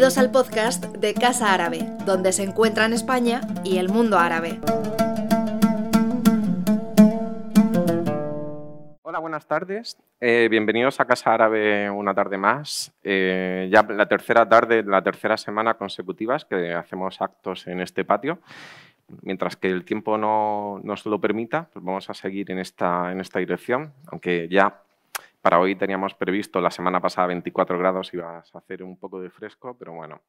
Bienvenidos al podcast de Casa Árabe, donde se encuentran España y el mundo árabe. Hola, buenas tardes. Eh, bienvenidos a Casa Árabe una tarde más. Eh, ya la tercera tarde, la tercera semana consecutivas que hacemos actos en este patio. Mientras que el tiempo no nos lo permita, pues vamos a seguir en esta, en esta dirección, aunque ya para hoy teníamos previsto la semana pasada 24 grados, iba a hacer un poco de fresco, pero bueno.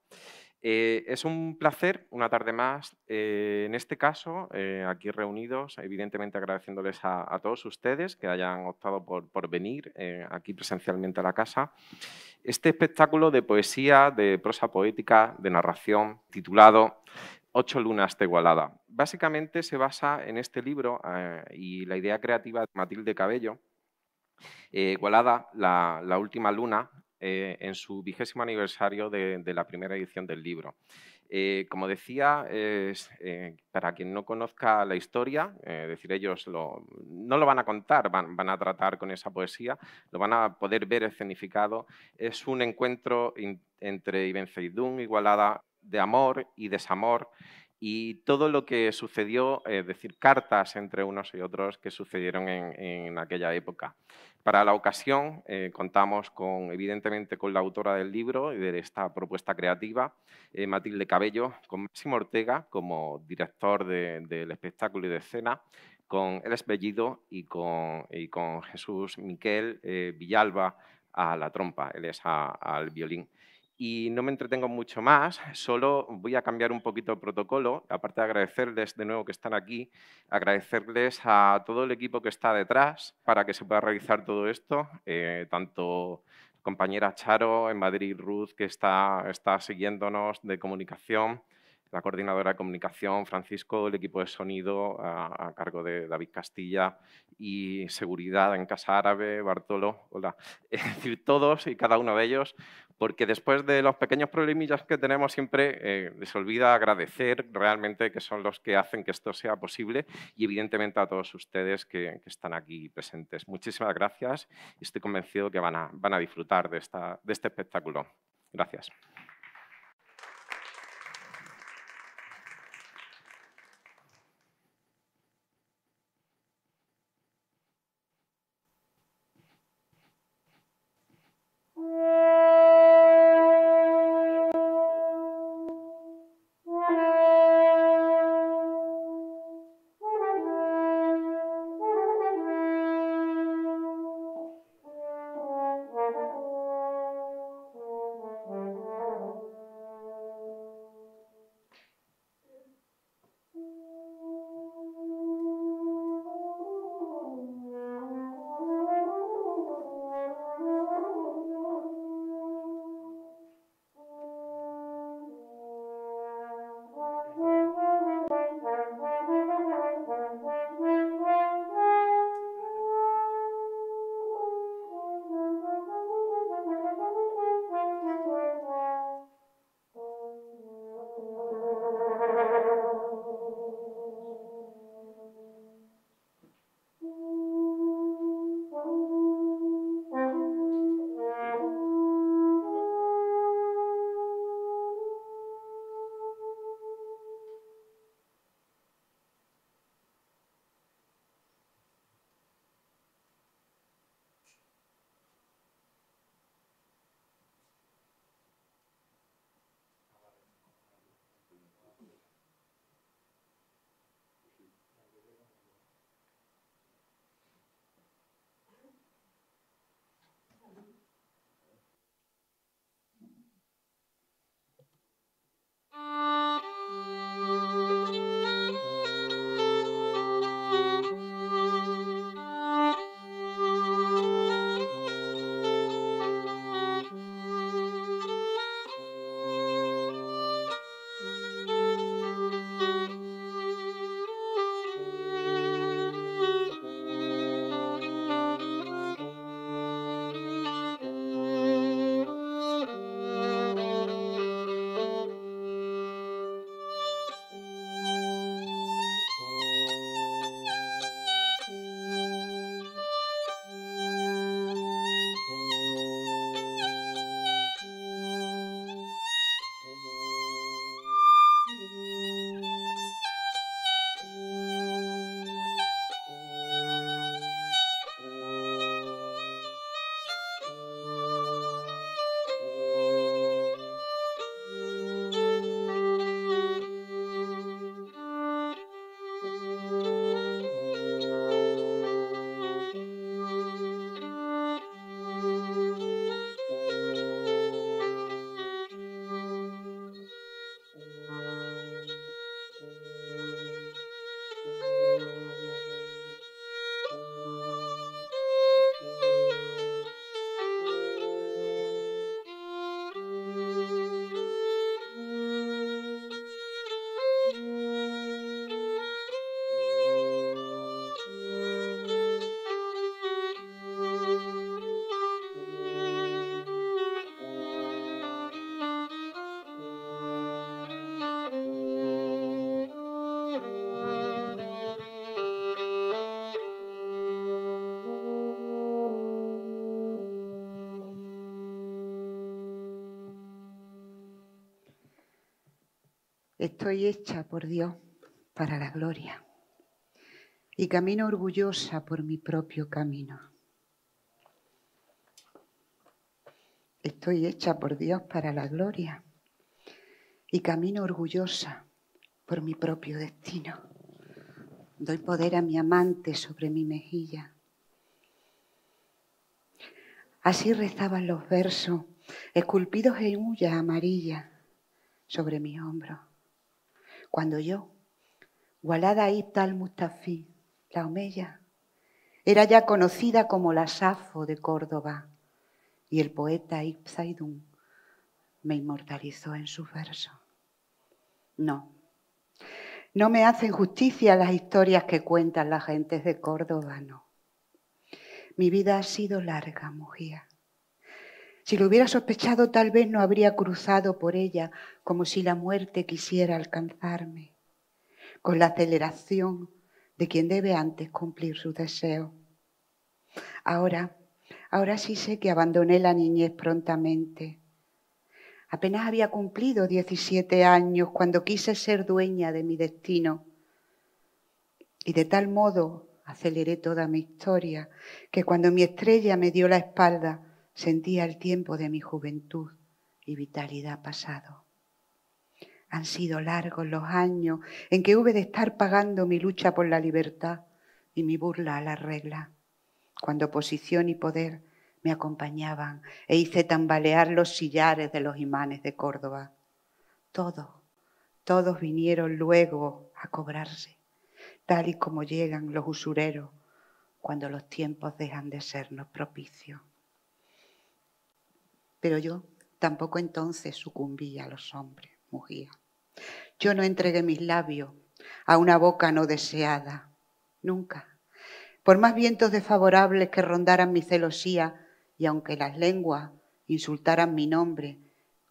Eh, es un placer, una tarde más, eh, en este caso, eh, aquí reunidos, evidentemente agradeciéndoles a, todos ustedes que hayan optado por, por venir aquí presencialmente a la casa. Este espectáculo de poesía, de prosa poética, de narración, titulado Ocho lunas de Igualada. Básicamente se basa en este libro y la idea creativa de Matilde Cabello, eh, Igualada, la, última luna, eh, en su vigésimo aniversario de, la primera edición del libro. Eh, como decía, para quien no conozca la historia, decir, ellos no lo van a contar, van, a tratar con esa poesía, lo van a poder ver escenificado. Es un encuentro entre Ibn Zeidún, Igualada, de amor y desamor, y todo lo que sucedió, es decir, cartas entre unos y otros que sucedieron en, aquella época. Para la ocasión eh, contamos con, evidentemente, con la autora del libro y de esta propuesta creativa, eh, Matilde Cabello, con Máximo Ortega como director del espectáculo y de escena, con El Bellido y con, Jesús Miquel eh, Villalba a la trompa, él es al violín. Y no me entretengo mucho más, solo voy a cambiar un poquito el protocolo, aparte de agradecerles de nuevo que están aquí, agradecerles a todo el equipo que está detrás para que se pueda realizar todo esto, eh, tanto compañera Charo en Madrid, Ruth, que está, está siguiéndonos de comunicación, la coordinadora de comunicación, Francisco, el equipo de sonido a, cargo de David Castilla y seguridad en Casa Árabe, Bartolo, hola. Es decir, todos y cada uno de ellos porque después de los pequeños problemillas que tenemos siempre eh, les olvida agradecer realmente que son los que hacen que esto sea posible y evidentemente a todos ustedes que, están aquí presentes. Muchísimas gracias y estoy convencido que van a, van a disfrutar de, esta, de este espectáculo. Gracias. Estoy hecha por Dios para la gloria y camino orgullosa por mi propio camino. Estoy hecha por Dios para la gloria y camino orgullosa por mi propio destino. Doy poder a mi amante sobre mi mejilla. Así rezaban los versos, esculpidos en hulla amarilla sobre mi hombro. Cuando yo, Walada Ibn al-Mustafi, la Omeya, era ya conocida como la Safo de Córdoba y el poeta Ibn me inmortalizó en su verso. No, no me hacen justicia las historias que cuentan las gentes de Córdoba, no. Mi vida ha sido larga, mujer. Si lo hubiera sospechado, tal vez no habría cruzado por ella como si la muerte quisiera alcanzarme, con la aceleración de quien debe antes cumplir su deseo. Ahora, ahora sí sé que abandoné la niñez prontamente Apenas había cumplido 17 años cuando quise ser dueña de mi destino. Y de tal modo aceleré toda mi historia que cuando mi estrella me dio la espalda sentía el tiempo de mi juventud y vitalidad pasado. Han sido largos los años en que hube de estar pagando mi lucha por la libertad y mi burla a la regla, cuando posición y poder me acompañaban e hice tambalear los sillares de los imanes de Córdoba. Todos, todos vinieron luego a cobrarse, tal y como llegan los usureros cuando los tiempos dejan de sernos propicios. Pero yo tampoco entonces sucumbí a los hombres, mugía. Yo no entregué mis labios a una boca no deseada, nunca. Por más vientos desfavorables que rondaran mi celosía, y aunque las lenguas insultaran mi nombre,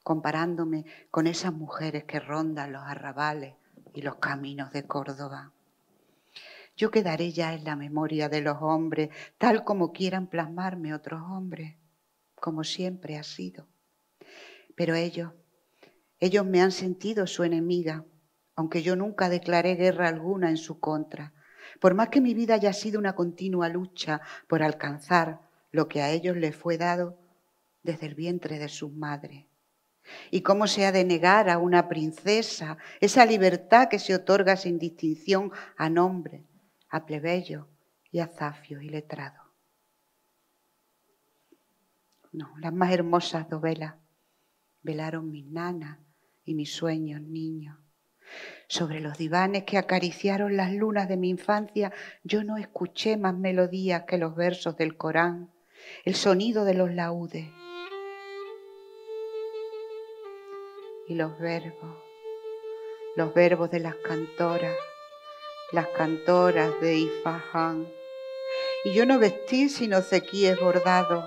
comparándome con esas mujeres que rondan los arrabales y los caminos de Córdoba. Yo quedaré ya en la memoria de los hombres, tal como quieran plasmarme otros hombres, como siempre ha sido. Pero ellos, ellos me han sentido su enemiga, aunque yo nunca declaré guerra alguna en su contra. Por más que mi vida haya sido una continua lucha por alcanzar lo que a ellos les fue dado desde el vientre de sus madres. Y cómo se ha de negar a una princesa esa libertad que se otorga sin distinción a nombre, a plebeyo y a zafio y letrado. No, las más hermosas dovelas velaron mis nanas y mis sueños niños. Sobre los divanes que acariciaron las lunas de mi infancia, yo no escuché más melodías que los versos del Corán el sonido de los laudes y los verbos, los verbos de las cantoras, las cantoras de Ifahán. Y yo no vestí sino cequíes bordados.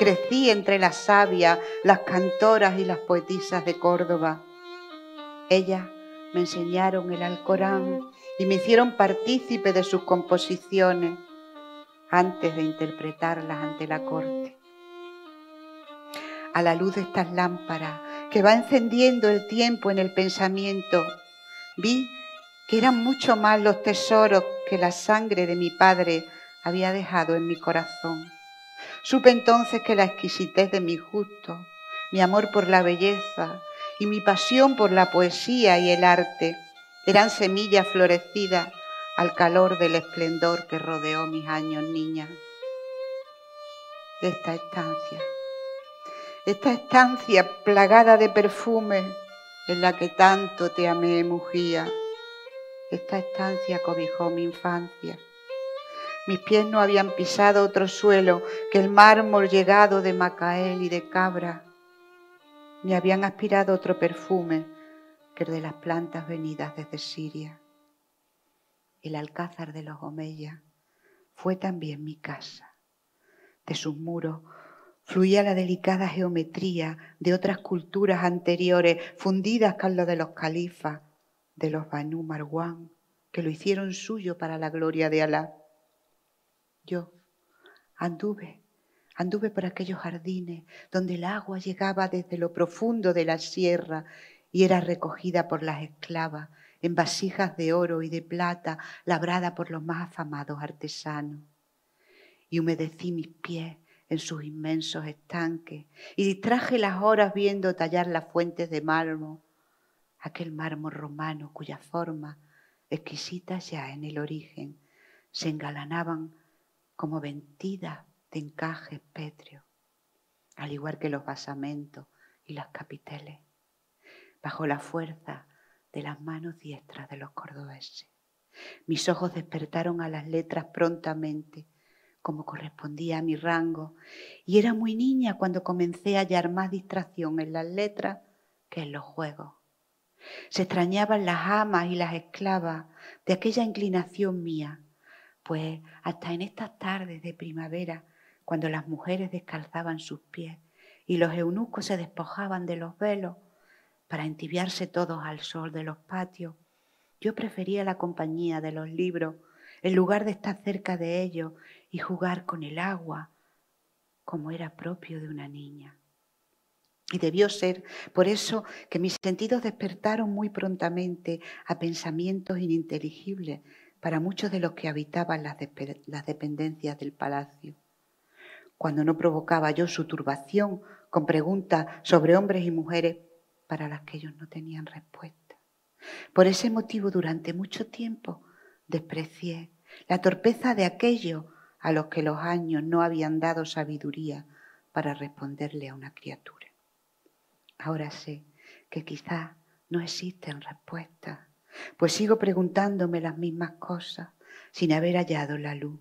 Crecí entre las sabias, las cantoras y las poetisas de Córdoba. Ellas me enseñaron el Alcorán y me hicieron partícipe de sus composiciones antes de interpretarlas ante la corte. A la luz de estas lámparas que va encendiendo el tiempo en el pensamiento, vi que eran mucho más los tesoros que la sangre de mi padre había dejado en mi corazón. Supe entonces que la exquisitez de mi gusto, mi amor por la belleza y mi pasión por la poesía y el arte eran semillas florecidas al calor del esplendor que rodeó mis años niña. Esta estancia, esta estancia plagada de perfume en la que tanto te amé, mugía. Esta estancia cobijó mi infancia. Mis pies no habían pisado otro suelo que el mármol llegado de Macael y de Cabra, ni habían aspirado otro perfume que el de las plantas venidas desde Siria el alcázar de los Omeya, fue también mi casa. De sus muros fluía la delicada geometría de otras culturas anteriores, fundidas con lo de los califas, de los Banu Marwan, que lo hicieron suyo para la gloria de Alá. Yo anduve, anduve por aquellos jardines donde el agua llegaba desde lo profundo de la sierra y era recogida por las esclavas en vasijas de oro y de plata labrada por los más afamados artesanos. Y humedecí mis pies en sus inmensos estanques y distraje las horas viendo tallar las fuentes de mármol, aquel mármol romano cuya forma, exquisita ya en el origen, se engalanaban como ventidas de encajes pétreos, al igual que los basamentos y las capiteles, bajo la fuerza de las manos diestras de los cordobeses. Mis ojos despertaron a las letras prontamente, como correspondía a mi rango, y era muy niña cuando comencé a hallar más distracción en las letras que en los juegos. Se extrañaban las amas y las esclavas de aquella inclinación mía, pues hasta en estas tardes de primavera, cuando las mujeres descalzaban sus pies y los eunucos se despojaban de los velos, para entibiarse todos al sol de los patios, yo prefería la compañía de los libros en lugar de estar cerca de ellos y jugar con el agua como era propio de una niña. Y debió ser por eso que mis sentidos despertaron muy prontamente a pensamientos ininteligibles para muchos de los que habitaban las, dependencias del palacio. Cuando no provocaba yo su turbación con preguntas sobre hombres y mujeres, para las que ellos no tenían respuesta. Por ese motivo, durante mucho tiempo, desprecié la torpeza de aquellos a los que los años no habían dado sabiduría para responderle a una criatura. Ahora sé que quizás no existen respuestas, pues sigo preguntándome las mismas cosas sin haber hallado la luz.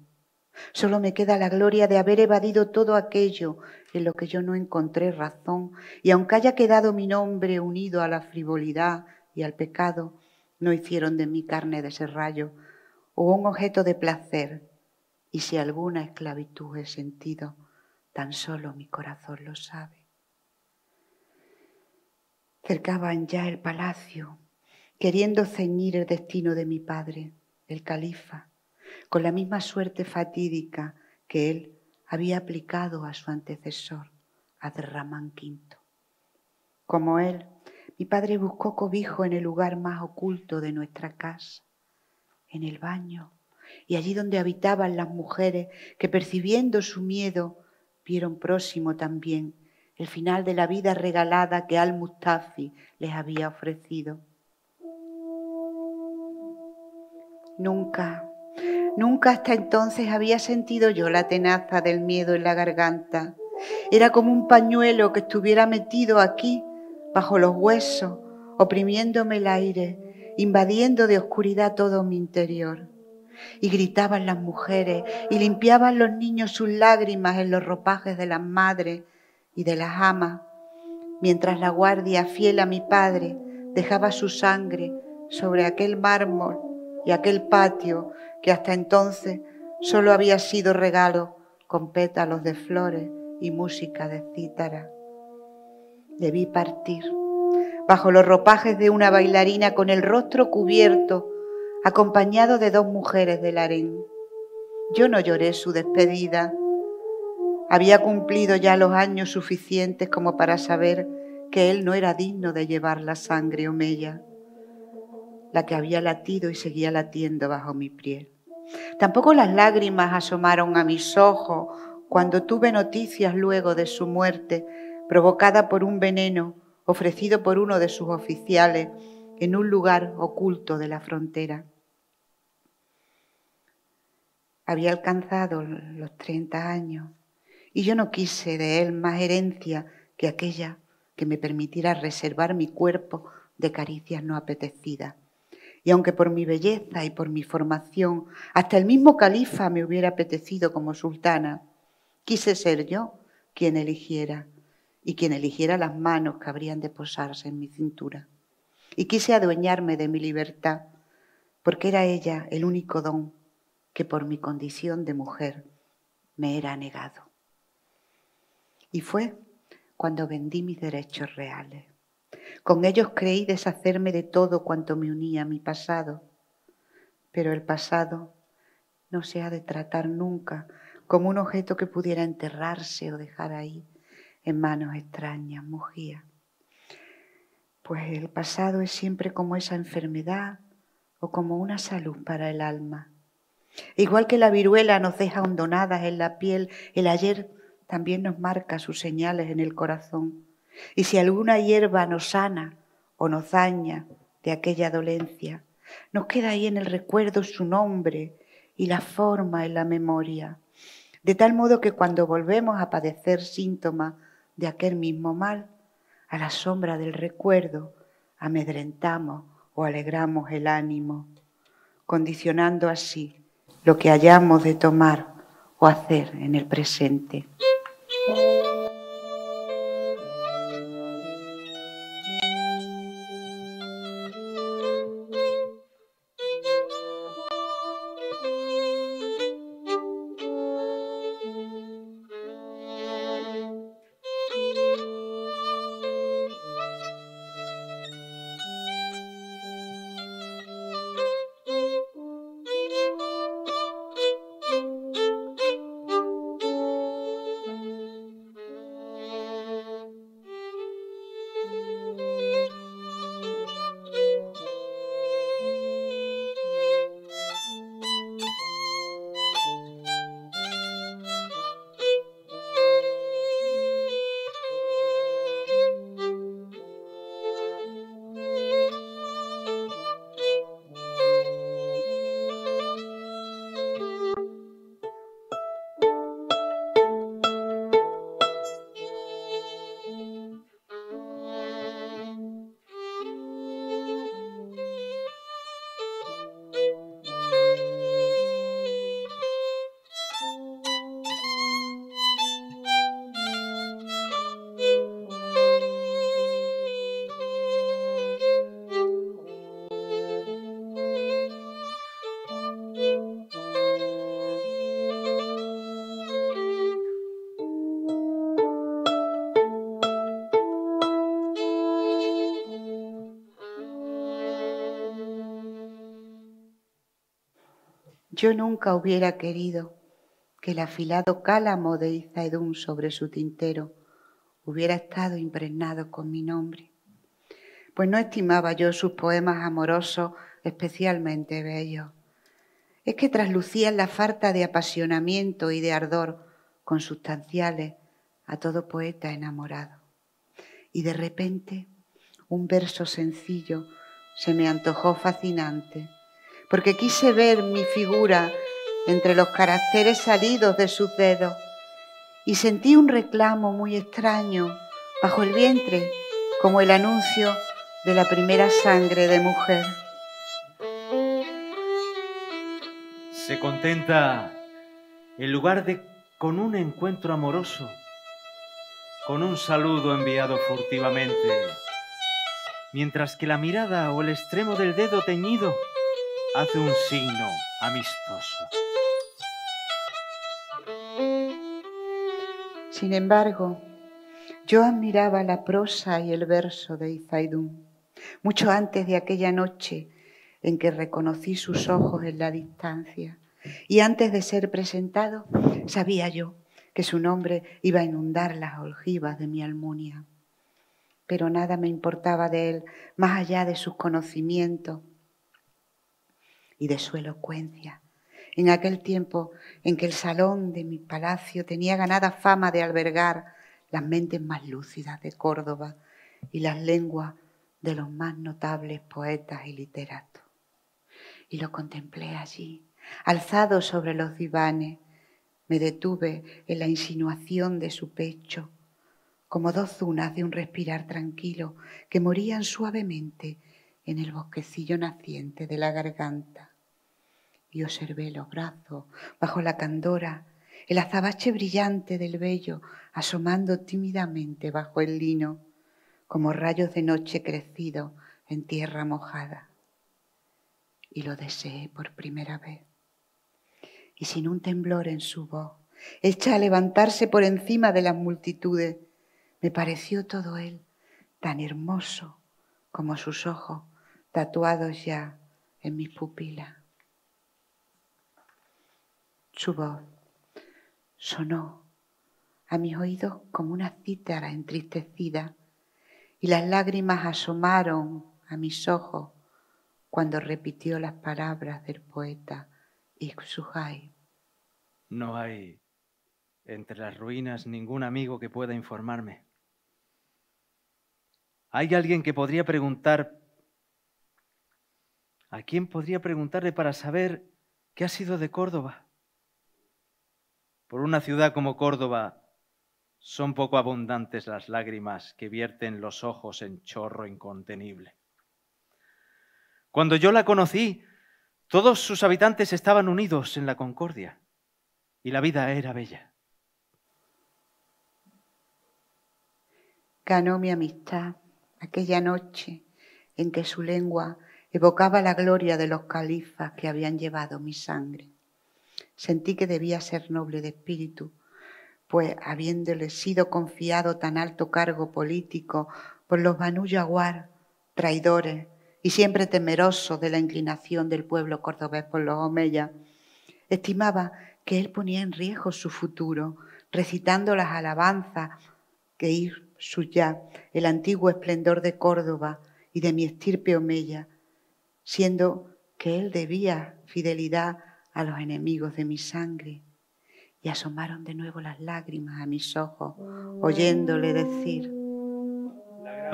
Solo me queda la gloria de haber evadido todo aquello en lo que yo no encontré razón, y aunque haya quedado mi nombre unido a la frivolidad y al pecado, no hicieron de mí carne de serrallo o un objeto de placer, y si alguna esclavitud he sentido, tan solo mi corazón lo sabe. Cercaban ya el palacio, queriendo ceñir el destino de mi padre, el califa, con la misma suerte fatídica que él había aplicado a su antecesor, Aderramán V. Como él, mi padre buscó cobijo en el lugar más oculto de nuestra casa, en el baño, y allí donde habitaban las mujeres que percibiendo su miedo vieron próximo también el final de la vida regalada que Al-Mustafi les había ofrecido. Nunca Nunca hasta entonces había sentido yo la tenaza del miedo en la garganta. Era como un pañuelo que estuviera metido aquí, bajo los huesos, oprimiéndome el aire, invadiendo de oscuridad todo mi interior. Y gritaban las mujeres y limpiaban los niños sus lágrimas en los ropajes de las madres y de las amas, mientras la guardia fiel a mi padre dejaba su sangre sobre aquel mármol y aquel patio que hasta entonces solo había sido regalo con pétalos de flores y música de cítara. Debí partir bajo los ropajes de una bailarina con el rostro cubierto, acompañado de dos mujeres del harén. Yo no lloré su despedida. Había cumplido ya los años suficientes como para saber que él no era digno de llevar la sangre omeya la que había latido y seguía latiendo bajo mi piel. Tampoco las lágrimas asomaron a mis ojos cuando tuve noticias luego de su muerte, provocada por un veneno ofrecido por uno de sus oficiales en un lugar oculto de la frontera. Había alcanzado los 30 años y yo no quise de él más herencia que aquella que me permitiera reservar mi cuerpo de caricias no apetecidas y aunque por mi belleza y por mi formación hasta el mismo califa me hubiera apetecido como sultana, quise ser yo quien eligiera y quien eligiera las manos que habrían de posarse en mi cintura. Y quise adueñarme de mi libertad, porque era ella el único don que por mi condición de mujer me era negado. Y fue cuando vendí mis derechos reales. Con ellos creí deshacerme de todo cuanto me unía a mi pasado, pero el pasado no se ha de tratar nunca como un objeto que pudiera enterrarse o dejar ahí en manos extrañas, mugía. Pues el pasado es siempre como esa enfermedad o como una salud para el alma. Igual que la viruela nos deja hondonadas en la piel, el ayer también nos marca sus señales en el corazón. Y si alguna hierba nos sana o nos daña de aquella dolencia, nos queda ahí en el recuerdo su nombre y la forma en la memoria. De tal modo que cuando volvemos a padecer síntomas de aquel mismo mal, a la sombra del recuerdo amedrentamos o alegramos el ánimo, condicionando así lo que hayamos de tomar o hacer en el presente. Yo nunca hubiera querido que el afilado cálamo de Izaedún sobre su tintero hubiera estado impregnado con mi nombre, pues no estimaba yo sus poemas amorosos especialmente bellos. Es que traslucían la falta de apasionamiento y de ardor consustanciales a todo poeta enamorado. Y de repente un verso sencillo se me antojó fascinante porque quise ver mi figura entre los caracteres salidos de sus dedos y sentí un reclamo muy extraño bajo el vientre, como el anuncio de la primera sangre de mujer. Se contenta en lugar de con un encuentro amoroso, con un saludo enviado furtivamente, mientras que la mirada o el extremo del dedo teñido hace un signo amistoso. Sin embargo, yo admiraba la prosa y el verso de Izaidún, mucho antes de aquella noche en que reconocí sus ojos en la distancia. Y antes de ser presentado, sabía yo que su nombre iba a inundar las oljivas de mi almunia. Pero nada me importaba de él, más allá de sus conocimientos y de su elocuencia. En aquel tiempo en que el salón de mi palacio tenía ganada fama de albergar las mentes más lúcidas de Córdoba y las lenguas de los más notables poetas y literatos. Y lo contemplé allí, alzado sobre los divanes. Me detuve en la insinuación de su pecho, como dos zunas de un respirar tranquilo que morían suavemente en el bosquecillo naciente de la garganta y observé los brazos bajo la candora, el azabache brillante del vello asomando tímidamente bajo el lino, como rayos de noche crecidos en tierra mojada. Y lo deseé por primera vez. Y sin un temblor en su voz, hecha a levantarse por encima de las multitudes, me pareció todo él tan hermoso como sus ojos tatuados ya en mis pupilas. Su voz sonó a mis oídos como una cítara entristecida y las lágrimas asomaron a mis ojos cuando repitió las palabras del poeta Ixuhai. No hay entre las ruinas ningún amigo que pueda informarme. ¿Hay alguien que podría preguntar? ¿A quién podría preguntarle para saber qué ha sido de Córdoba? Por una ciudad como Córdoba son poco abundantes las lágrimas que vierten los ojos en chorro incontenible. Cuando yo la conocí, todos sus habitantes estaban unidos en la concordia y la vida era bella. Ganó mi amistad aquella noche en que su lengua evocaba la gloria de los califas que habían llevado mi sangre. Sentí que debía ser noble de espíritu, pues habiéndole sido confiado tan alto cargo político por los Banu Yaguar, traidores, y siempre temeroso de la inclinación del pueblo cordobés por los Omeya, estimaba que él ponía en riesgo su futuro, recitando las alabanzas que ir suya, el antiguo esplendor de Córdoba y de mi estirpe Omeya, siendo que él debía fidelidad a los enemigos de mi sangre. Y asomaron de nuevo las lágrimas a mis ojos, oyéndole decir,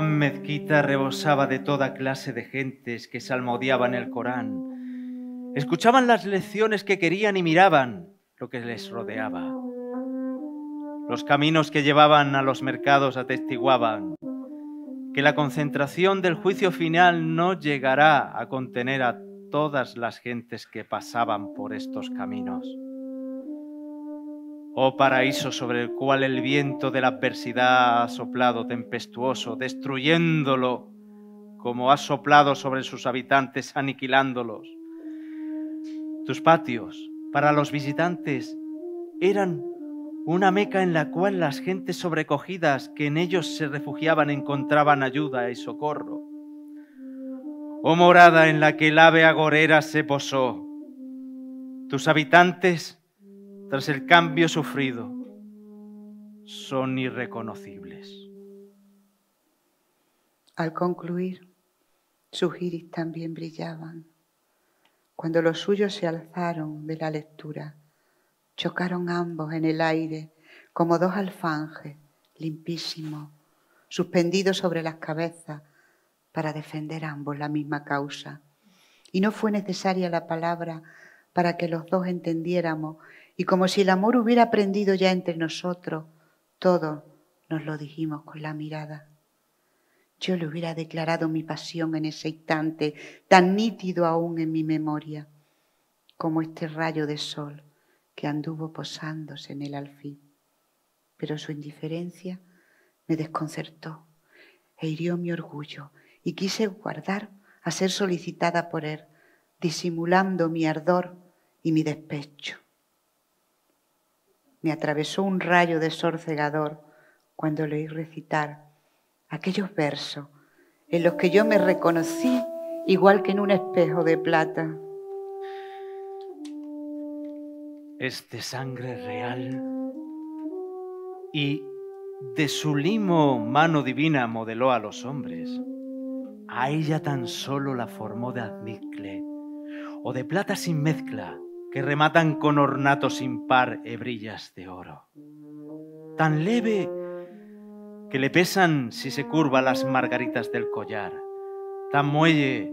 mezquita rebosaba de toda clase de gentes que salmodiaban el Corán. Escuchaban las lecciones que querían y miraban lo que les rodeaba. Los caminos que llevaban a los mercados atestiguaban que la concentración del juicio final no llegará a contener a todas las gentes que pasaban por estos caminos oh paraíso sobre el cual el viento de la adversidad ha soplado tempestuoso, destruyéndolo, como ha soplado sobre sus habitantes, aniquilándolos. Tus patios, para los visitantes, eran una meca en la cual las gentes sobrecogidas que en ellos se refugiaban encontraban ayuda y socorro. Oh morada en la que el ave agorera se posó, tus habitantes tras el cambio sufrido, son irreconocibles. Al concluir, sus iris también brillaban. Cuando los suyos se alzaron de la lectura, chocaron ambos en el aire como dos alfanjes limpísimos, suspendidos sobre las cabezas para defender ambos la misma causa. Y no fue necesaria la palabra para que los dos entendiéramos y como si el amor hubiera aprendido ya entre nosotros, todo nos lo dijimos con la mirada. Yo le hubiera declarado mi pasión en ese instante, tan nítido aún en mi memoria, como este rayo de sol que anduvo posándose en el alfil. Pero su indiferencia me desconcertó e hirió mi orgullo y quise guardar a ser solicitada por él, disimulando mi ardor y mi despecho me atravesó un rayo de sorcegador cuando leí recitar aquellos versos en los que yo me reconocí igual que en un espejo de plata. Es de sangre real y de su limo mano divina modeló a los hombres. A ella tan solo la formó de admicle o de plata sin mezcla que rematan con ornato sin par hebrillas de oro. Tan leve que le pesan si se curva las margaritas del collar, tan muelle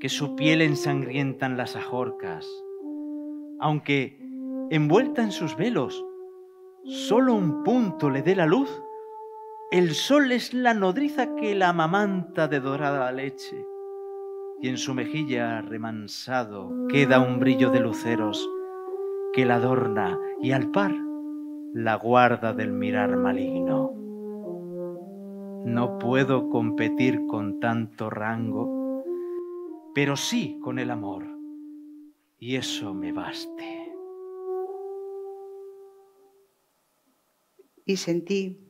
que su piel ensangrientan las ajorcas, aunque envuelta en sus velos, solo un punto le dé la luz, el sol es la nodriza que la amamanta de dorada leche y en su mejilla remansado queda un brillo de luceros que la adorna y al par la guarda del mirar maligno. No puedo competir con tanto rango, pero sí con el amor, y eso me baste. Y sentí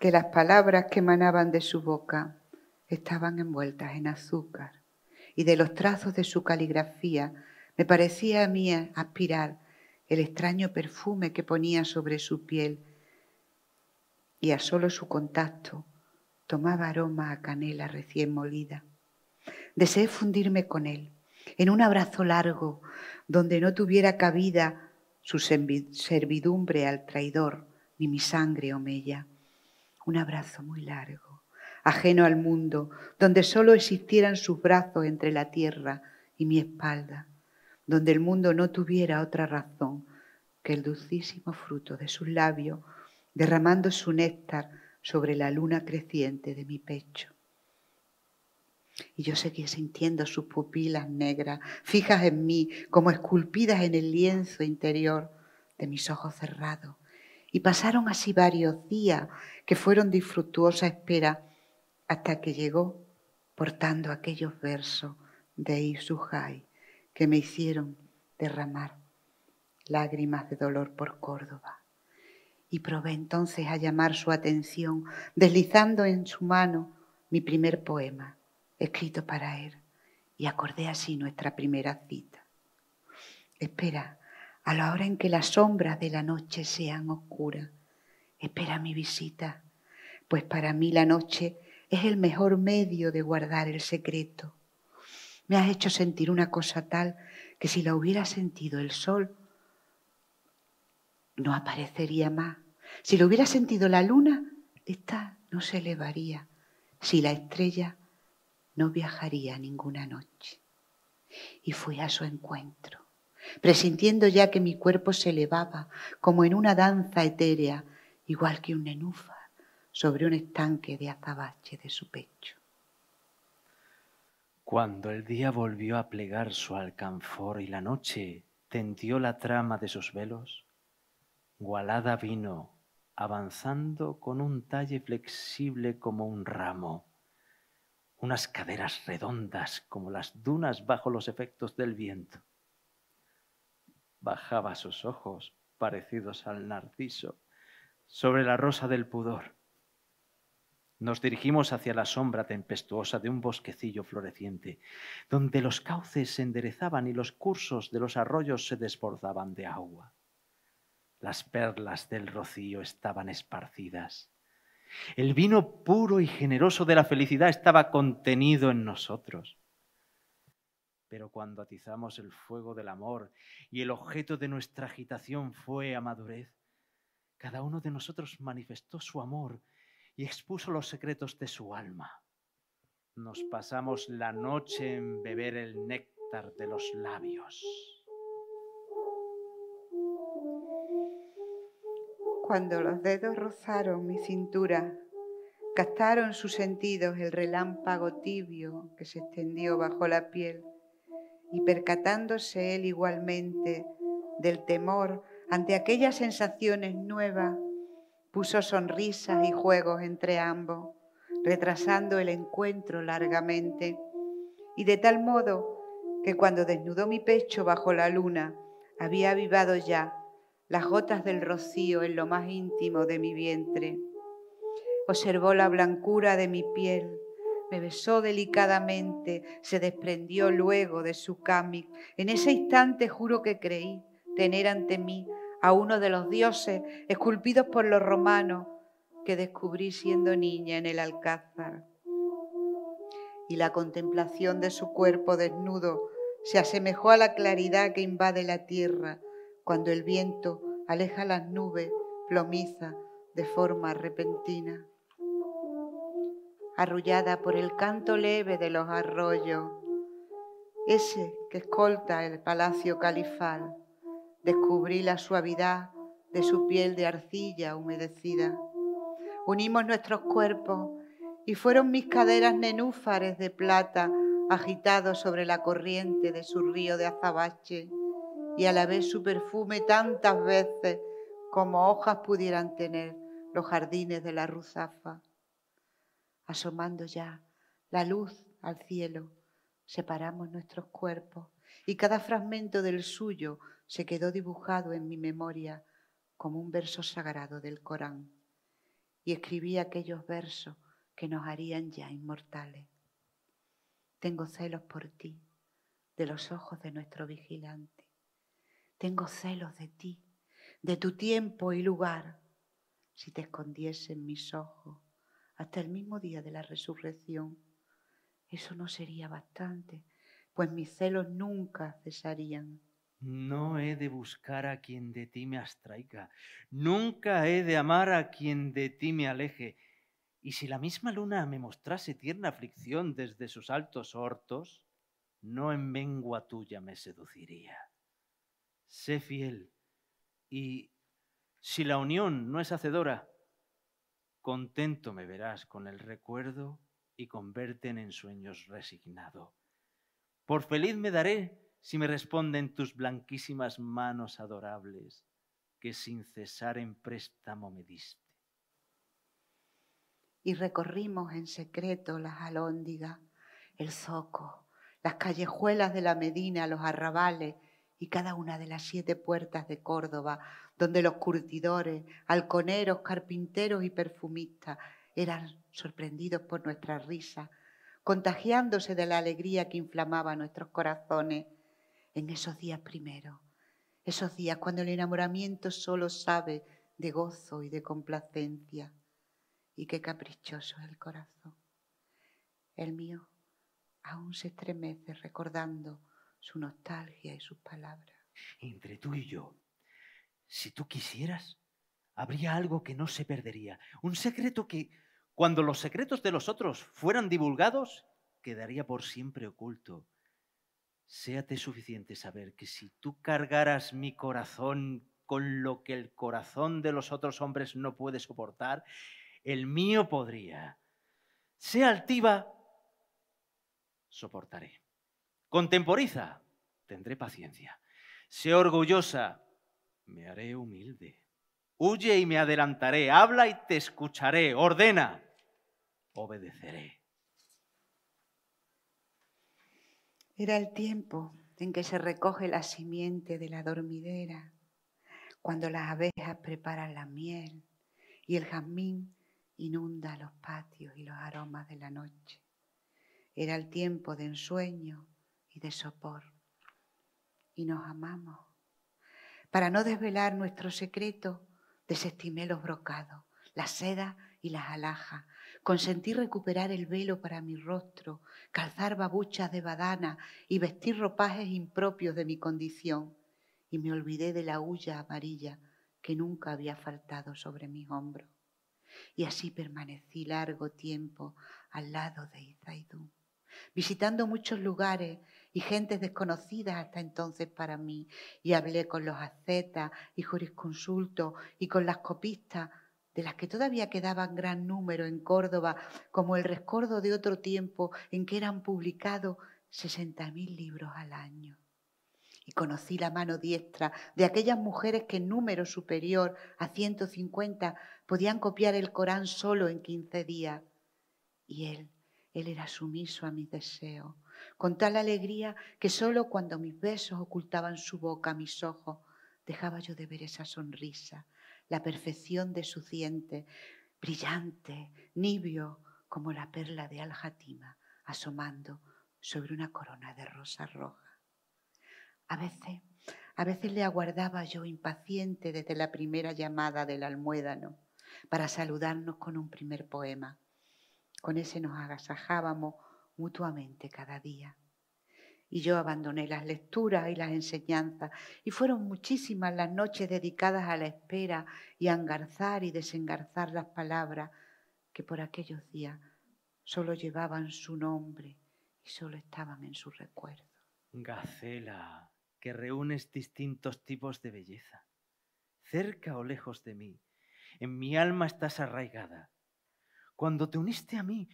que las palabras que emanaban de su boca estaban envueltas en azúcar y de los trazos de su caligrafía me parecía a mí aspirar el extraño perfume que ponía sobre su piel y a solo su contacto tomaba aroma a canela recién molida. Deseé fundirme con él, en un abrazo largo, donde no tuviera cabida su servidumbre al traidor, ni mi sangre mella. Un abrazo muy largo, ajeno al mundo, donde solo existieran sus brazos entre la tierra y mi espalda, donde el mundo no tuviera otra razón que el dulcísimo fruto de sus labios, derramando su néctar sobre la luna creciente de mi pecho. Y yo seguía sintiendo sus pupilas negras, fijas en mí, como esculpidas en el lienzo interior de mis ojos cerrados. Y pasaron así varios días que fueron de infructuosa espera hasta que llegó portando aquellos versos de Isuhai que me hicieron derramar lágrimas de dolor por Córdoba. Y probé entonces a llamar su atención, deslizando en su mano mi primer poema, escrito para él, y acordé así nuestra primera cita. Espera, a la hora en que las sombras de la noche sean oscuras, espera mi visita, pues para mí la noche es el mejor medio de guardar el secreto. Me has hecho sentir una cosa tal que si la hubiera sentido el sol, no aparecería más. Si lo hubiera sentido la luna, esta no se elevaría. Si la estrella no viajaría ninguna noche. Y fui a su encuentro, presintiendo ya que mi cuerpo se elevaba como en una danza etérea, igual que un nenúfar sobre un estanque de azabache de su pecho. Cuando el día volvió a plegar su alcanfor y la noche tendió la trama de sus velos, Gualada vino, avanzando con un talle flexible como un ramo, unas caderas redondas como las dunas bajo los efectos del viento. Bajaba sus ojos, parecidos al narciso, sobre la rosa del pudor. Nos dirigimos hacia la sombra tempestuosa de un bosquecillo floreciente, donde los cauces se enderezaban y los cursos de los arroyos se desbordaban de agua. Las perlas del rocío estaban esparcidas. El vino puro y generoso de la felicidad estaba contenido en nosotros. Pero cuando atizamos el fuego del amor y el objeto de nuestra agitación fue a madurez, cada uno de nosotros manifestó su amor y expuso los secretos de su alma. Nos pasamos la noche en beber el néctar de los labios. cuando los dedos rozaron mi cintura, captaron sus sentidos el relámpago tibio que se extendió bajo la piel, y percatándose él igualmente del temor ante aquellas sensaciones nuevas, puso sonrisas y juegos entre ambos, retrasando el encuentro largamente, y de tal modo que cuando desnudó mi pecho bajo la luna, había avivado ya las gotas del rocío en lo más íntimo de mi vientre. Observó la blancura de mi piel, me besó delicadamente, se desprendió luego de su cámic. En ese instante juro que creí tener ante mí a uno de los dioses esculpidos por los romanos que descubrí siendo niña en el Alcázar. Y la contemplación de su cuerpo desnudo se asemejó a la claridad que invade la tierra cuando el viento aleja las nubes plomiza de forma repentina. Arrullada por el canto leve de los arroyos, ese que escolta el palacio califal, descubrí la suavidad de su piel de arcilla humedecida. Unimos nuestros cuerpos y fueron mis caderas nenúfares de plata agitados sobre la corriente de su río de azabache y a la vez su perfume tantas veces como hojas pudieran tener los jardines de la ruzafa. Asomando ya la luz al cielo, separamos nuestros cuerpos y cada fragmento del suyo se quedó dibujado en mi memoria como un verso sagrado del Corán. Y escribí aquellos versos que nos harían ya inmortales. Tengo celos por ti, de los ojos de nuestro vigilante. Tengo celos de ti, de tu tiempo y lugar. Si te escondiesen mis ojos, hasta el mismo día de la resurrección. Eso no sería bastante, pues mis celos nunca cesarían. No he de buscar a quien de ti me abstraiga, nunca he de amar a quien de ti me aleje. Y si la misma luna me mostrase tierna aflicción desde sus altos hortos, no en mengua tuya me seduciría. Sé fiel, y si la unión no es hacedora, contento me verás con el recuerdo y converten en sueños resignado. Por feliz me daré si me responden tus blanquísimas manos adorables que sin cesar en préstamo me diste. Y recorrimos en secreto las alóndigas, el zoco, las callejuelas de la Medina, los arrabales y cada una de las siete puertas de Córdoba, donde los curtidores, halconeros, carpinteros y perfumistas eran sorprendidos por nuestra risa, contagiándose de la alegría que inflamaba nuestros corazones en esos días primero, esos días cuando el enamoramiento solo sabe de gozo y de complacencia. Y qué caprichoso es el corazón. El mío aún se estremece recordando su nostalgia y sus palabras. Entre tú y yo, si tú quisieras, habría algo que no se perdería, un secreto que, cuando los secretos de los otros fueran divulgados, quedaría por siempre oculto. Séate suficiente saber que si tú cargaras mi corazón con lo que el corazón de los otros hombres no puede soportar, el mío podría. Sea altiva, soportaré. Contemporiza, tendré paciencia. Sé orgullosa, me haré humilde. Huye y me adelantaré, habla y te escucharé, ordena, obedeceré. Era el tiempo en que se recoge la simiente de la dormidera, cuando las abejas preparan la miel y el jazmín inunda los patios y los aromas de la noche. Era el tiempo de ensueño y de sopor. Y nos amamos. Para no desvelar nuestro secreto, desestimé los brocados, la seda y las alhajas. Consentí recuperar el velo para mi rostro, calzar babuchas de badana y vestir ropajes impropios de mi condición. Y me olvidé de la hulla amarilla que nunca había faltado sobre mis hombros. Y así permanecí largo tiempo al lado de Izaidú visitando muchos lugares y gentes desconocidas hasta entonces para mí, y hablé con los ascetas y jurisconsultos y con las copistas, de las que todavía quedaban gran número en Córdoba, como el rescordo de otro tiempo en que eran publicados sesenta mil libros al año. Y conocí la mano diestra de aquellas mujeres que en número superior a 150 podían copiar el Corán solo en quince días. Y él, él era sumiso a mis deseos, con tal alegría que solo cuando mis besos ocultaban su boca, mis ojos, dejaba yo de ver esa sonrisa, la perfección de su diente, brillante, nibio, como la perla de Aljatima, asomando sobre una corona de rosa roja. A veces, a veces le aguardaba yo impaciente desde la primera llamada del almuédano para saludarnos con un primer poema. Con ese nos agasajábamos mutuamente cada día. Y yo abandoné las lecturas y las enseñanzas, y fueron muchísimas las noches dedicadas a la espera y a engarzar y desengarzar las palabras que por aquellos días solo llevaban su nombre y solo estaban en su recuerdo. Gacela, que reúnes distintos tipos de belleza, cerca o lejos de mí, en mi alma estás arraigada cuando te uniste a mí,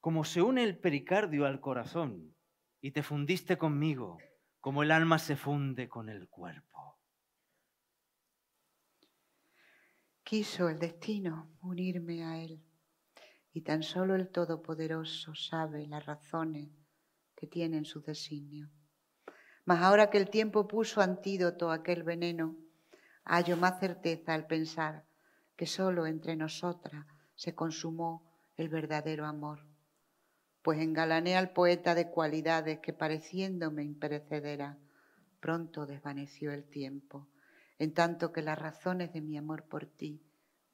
como se une el pericardio al corazón, y te fundiste conmigo, como el alma se funde con el cuerpo. Quiso el destino unirme a él, y tan solo el Todopoderoso sabe las razones que tienen su designio. Mas ahora que el tiempo puso antídoto a aquel veneno, hallo más certeza al pensar que solo entre nosotras se consumó el verdadero amor, pues engalané al poeta de cualidades que pareciéndome imperecedera, pronto desvaneció el tiempo, en tanto que las razones de mi amor por ti,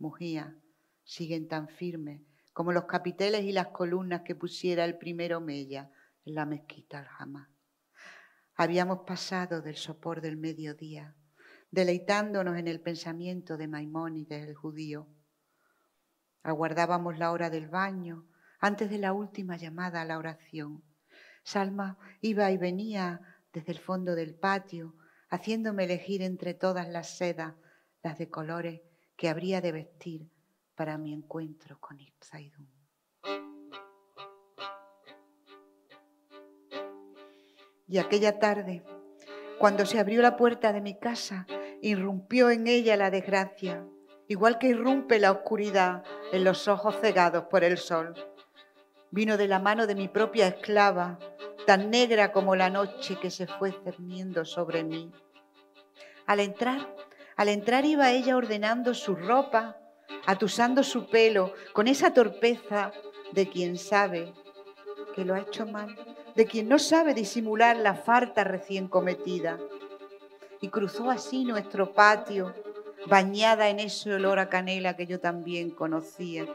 mujía, siguen tan firmes como los capiteles y las columnas que pusiera el primero Mella en la mezquita al jamás. Habíamos pasado del sopor del mediodía, deleitándonos en el pensamiento de Maimónides el judío. Aguardábamos la hora del baño, antes de la última llamada a la oración. Salma iba y venía desde el fondo del patio, haciéndome elegir entre todas las sedas, las de colores que habría de vestir para mi encuentro con Ipsaidun. Y aquella tarde, cuando se abrió la puerta de mi casa, irrumpió en ella la desgracia, igual que irrumpe la oscuridad en los ojos cegados por el sol. Vino de la mano de mi propia esclava, tan negra como la noche que se fue cerniendo sobre mí. Al entrar, al entrar iba ella ordenando su ropa, atusando su pelo, con esa torpeza de quien sabe que lo ha hecho mal, de quien no sabe disimular la falta recién cometida. Y cruzó así nuestro patio, bañada en ese olor a canela que yo también conocía.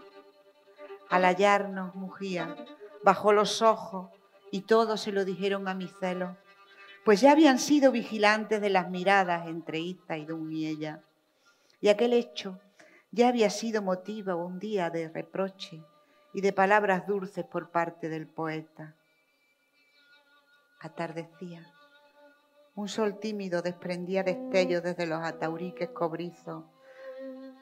Al hallarnos, mugía, bajó los ojos y todos se lo dijeron a mi celo, pues ya habían sido vigilantes de las miradas entre Iza y Don y ella. Y aquel hecho ya había sido motivo un día de reproche y de palabras dulces por parte del poeta. Atardecía. Un sol tímido desprendía destellos desde los atauriques cobrizos,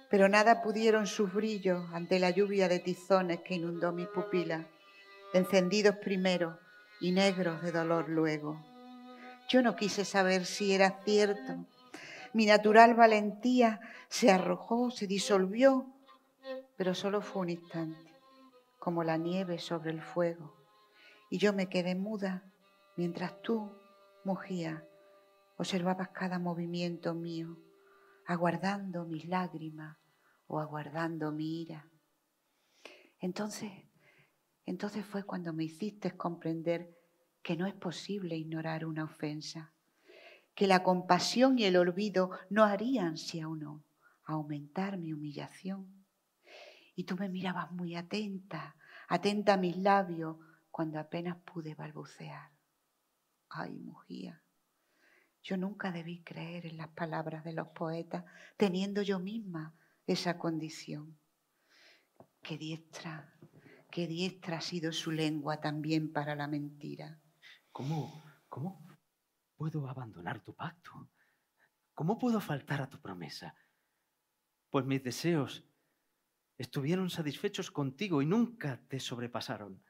pero nada pudieron sus brillos ante la lluvia de tizones que inundó mis pupilas, encendidos primero y negros de dolor luego. Yo no quise saber si era cierto. Mi natural valentía se arrojó, se disolvió, pero solo fue un instante, como la nieve sobre el fuego. Y yo me quedé muda mientras tú, mugía, observabas cada movimiento mío, aguardando mis lágrimas o aguardando mi ira. Entonces, entonces fue cuando me hiciste comprender que no es posible ignorar una ofensa, que la compasión y el olvido no harían si aún no aumentar mi humillación. Y tú me mirabas muy atenta, atenta a mis labios, cuando apenas pude balbucear. Ay, mugía, yo nunca debí creer en las palabras de los poetas, teniendo yo misma esa condición. Qué diestra, qué diestra ha sido su lengua también para la mentira. ¿Cómo, cómo puedo abandonar tu pacto? ¿Cómo puedo faltar a tu promesa? Pues mis deseos estuvieron satisfechos contigo y nunca te sobrepasaron.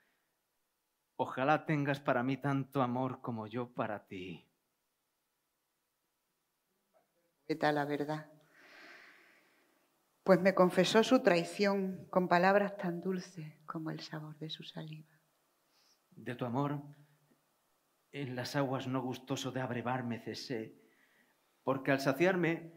Ojalá tengas para mí tanto amor como yo para ti. ¿Qué tal la verdad? Pues me confesó su traición con palabras tan dulces como el sabor de su saliva. De tu amor, en las aguas no gustoso de abrevarme cesé, porque al saciarme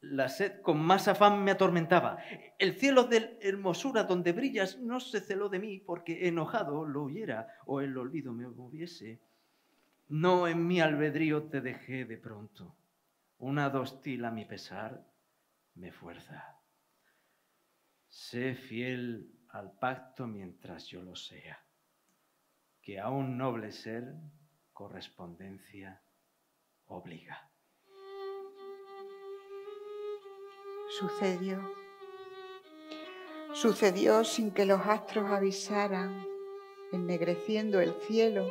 la sed con más afán me atormentaba. El cielo de hermosura donde brillas no se celó de mí porque enojado lo huyera o el olvido me moviese. No en mi albedrío te dejé de pronto. Una dostil a mi pesar me fuerza. Sé fiel al pacto mientras yo lo sea, que a un noble ser correspondencia obliga. Sucedió. Sucedió sin que los astros avisaran, ennegreciendo el cielo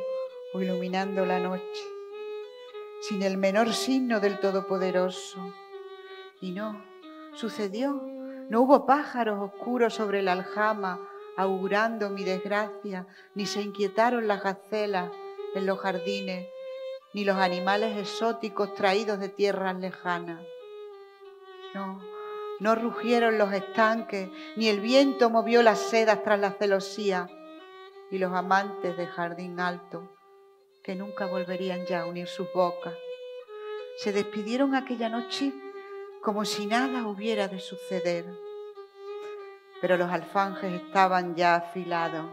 o iluminando la noche, sin el menor signo del Todopoderoso. Y no, sucedió. No hubo pájaros oscuros sobre la aljama augurando mi desgracia, ni se inquietaron las gacelas en los jardines, ni los animales exóticos traídos de tierras lejanas. No, no rugieron los estanques, ni el viento movió las sedas tras la celosía, y los amantes de jardín alto, que nunca volverían ya a unir sus bocas, se despidieron aquella noche como si nada hubiera de suceder. Pero los alfanjes estaban ya afilados,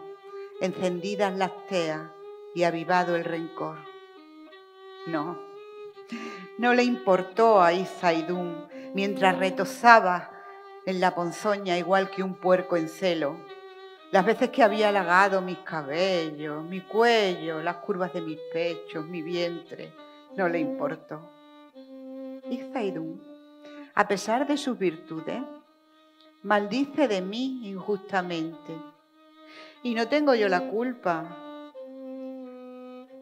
encendidas las teas y avivado el rencor. No, no le importó a mientras retozaba en la ponzoña igual que un puerco en celo. Las veces que había halagado mis cabellos, mi cuello, las curvas de mis pechos, mi vientre, no le importó. Y Zaidún, a pesar de sus virtudes, maldice de mí injustamente. Y no tengo yo la culpa.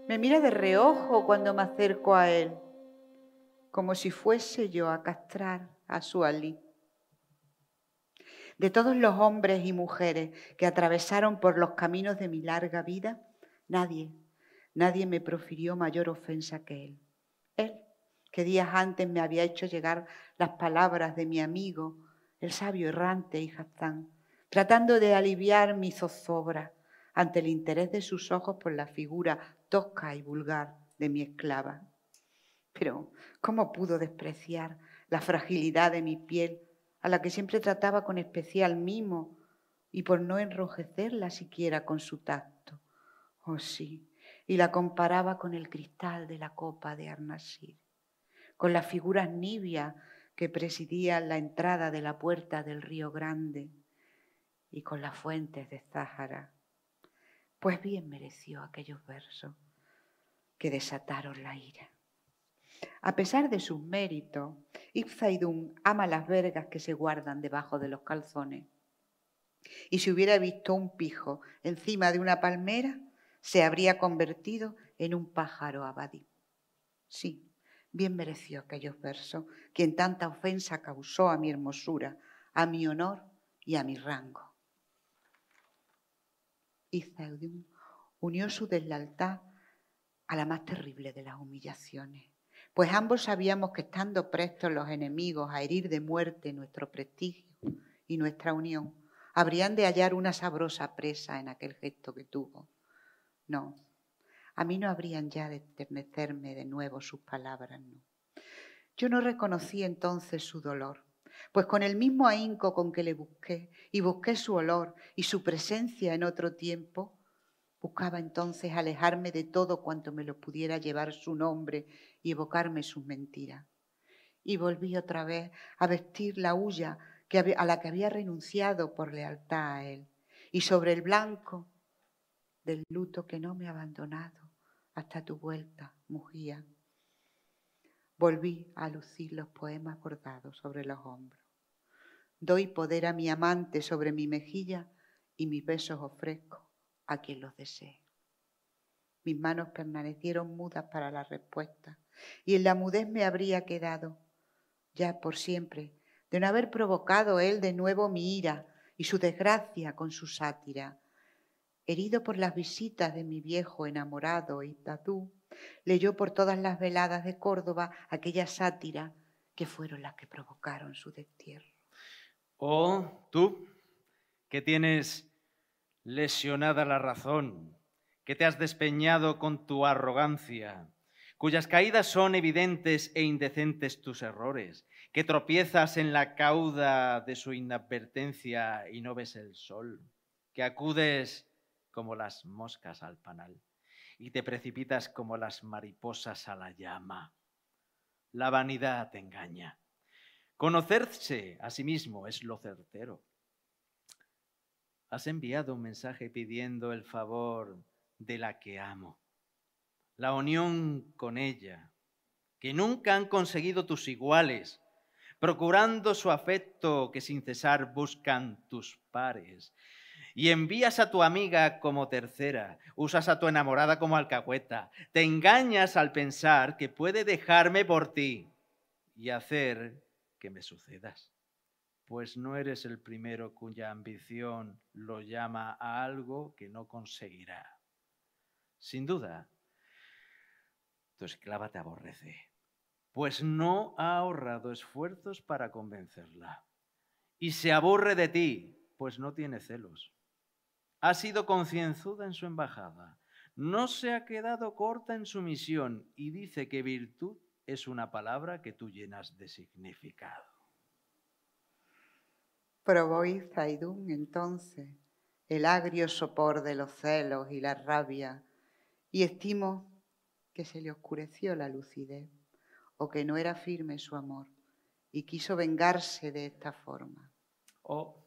Me mira de reojo cuando me acerco a él, como si fuese yo a castrar a su alí. De todos los hombres y mujeres que atravesaron por los caminos de mi larga vida, nadie, nadie me profirió mayor ofensa que él. Él, que días antes me había hecho llegar las palabras de mi amigo, el sabio errante y Hazán, tratando de aliviar mi zozobra ante el interés de sus ojos por la figura tosca y vulgar de mi esclava. Pero, ¿cómo pudo despreciar la fragilidad de mi piel a la que siempre trataba con especial mimo y por no enrojecerla siquiera con su tacto. Oh sí, y la comparaba con el cristal de la copa de Arnasir, con las figuras nibias que presidían la entrada de la puerta del río Grande y con las fuentes de Záhara. Pues bien mereció aquellos versos que desataron la ira. A pesar de sus méritos, Ibzaidun ama las vergas que se guardan debajo de los calzones. Y si hubiera visto un pijo encima de una palmera, se habría convertido en un pájaro abadí. Sí, bien mereció aquellos versos, quien tanta ofensa causó a mi hermosura, a mi honor y a mi rango. Ibzaidun unió su deslealtad a la más terrible de las humillaciones pues ambos sabíamos que estando prestos los enemigos a herir de muerte nuestro prestigio y nuestra unión, habrían de hallar una sabrosa presa en aquel gesto que tuvo. No, a mí no habrían ya de enternecerme de nuevo sus palabras, no. Yo no reconocí entonces su dolor, pues con el mismo ahínco con que le busqué y busqué su olor y su presencia en otro tiempo, Buscaba entonces alejarme de todo cuanto me lo pudiera llevar su nombre y evocarme sus mentiras. Y volví otra vez a vestir la huya a la que había renunciado por lealtad a él. Y sobre el blanco del luto que no me ha abandonado hasta tu vuelta, mugía, volví a lucir los poemas bordados sobre los hombros. Doy poder a mi amante sobre mi mejilla y mis besos ofrezco a quien los desee. Mis manos permanecieron mudas para la respuesta y en la mudez me habría quedado, ya por siempre, de no haber provocado él de nuevo mi ira y su desgracia con su sátira. Herido por las visitas de mi viejo enamorado y tatú, leyó por todas las veladas de Córdoba aquella sátira que fueron las que provocaron su destierro. Oh, tú, que tienes lesionada la razón, que te has despeñado con tu arrogancia, cuyas caídas son evidentes e indecentes tus errores, que tropiezas en la cauda de su inadvertencia y no ves el sol, que acudes como las moscas al panal y te precipitas como las mariposas a la llama. La vanidad te engaña. Conocerse a sí mismo es lo certero. Has enviado un mensaje pidiendo el favor de la que amo, la unión con ella, que nunca han conseguido tus iguales, procurando su afecto que sin cesar buscan tus pares. Y envías a tu amiga como tercera, usas a tu enamorada como alcahueta, te engañas al pensar que puede dejarme por ti y hacer que me sucedas pues no eres el primero cuya ambición lo llama a algo que no conseguirá. Sin duda, tu esclava te aborrece, pues no ha ahorrado esfuerzos para convencerla. Y se aburre de ti, pues no tiene celos. Ha sido concienzuda en su embajada, no se ha quedado corta en su misión y dice que virtud es una palabra que tú llenas de significado. Probó Zaidún entonces el agrio sopor de los celos y la rabia, y estimo que se le oscureció la lucidez, o que no era firme su amor, y quiso vengarse de esta forma. Oh,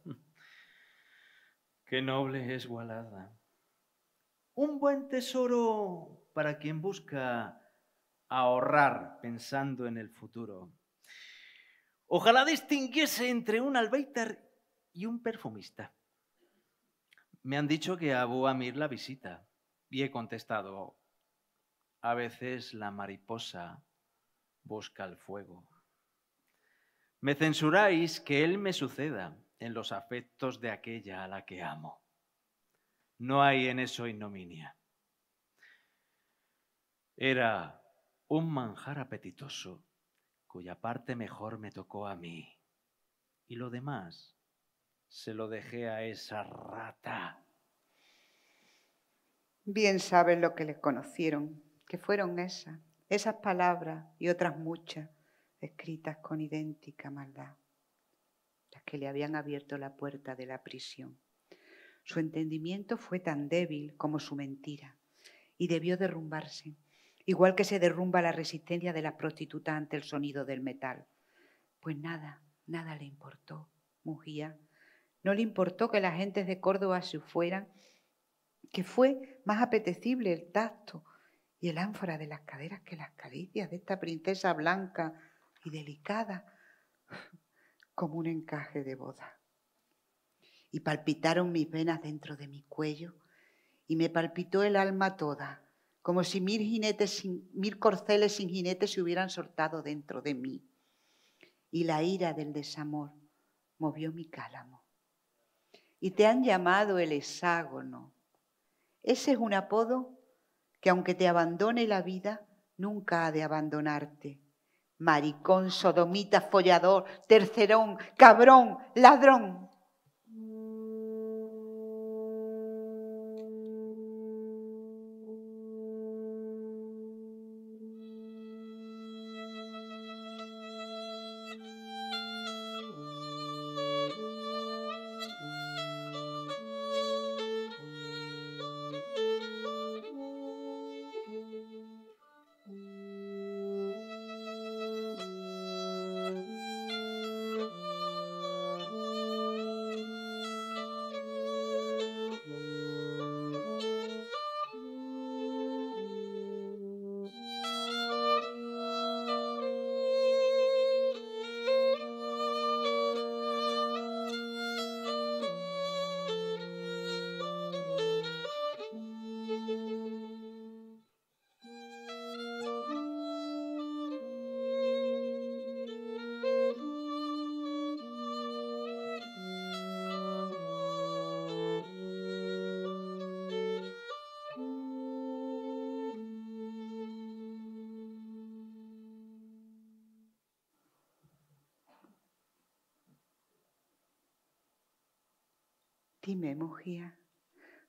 Qué noble es Gualada. Un buen tesoro para quien busca ahorrar pensando en el futuro. Ojalá distinguiese entre un albeitar y un perfumista. Me han dicho que Abu Amir la visita y he contestado, a veces la mariposa busca el fuego. Me censuráis que él me suceda en los afectos de aquella a la que amo. No hay en eso ignominia. Era un manjar apetitoso cuya parte mejor me tocó a mí y lo demás se lo dejé a esa rata. Bien saben lo que les conocieron, que fueron esas, esas palabras y otras muchas, escritas con idéntica maldad, las que le habían abierto la puerta de la prisión. Su entendimiento fue tan débil como su mentira y debió derrumbarse, igual que se derrumba la resistencia de las prostitutas ante el sonido del metal. Pues nada, nada le importó, mugía. No le importó que las gentes de Córdoba se fueran, que fue más apetecible el tacto y el ánfora de las caderas que las caricias de esta princesa blanca y delicada como un encaje de boda. Y palpitaron mis venas dentro de mi cuello y me palpitó el alma toda, como si mil, jinetes mil corceles sin jinetes se hubieran soltado dentro de mí. Y la ira del desamor movió mi cálamo. Y te han llamado el hexágono. Ese es un apodo que aunque te abandone la vida, nunca ha de abandonarte maricón, sodomita, follador, tercerón, cabrón, ladrón.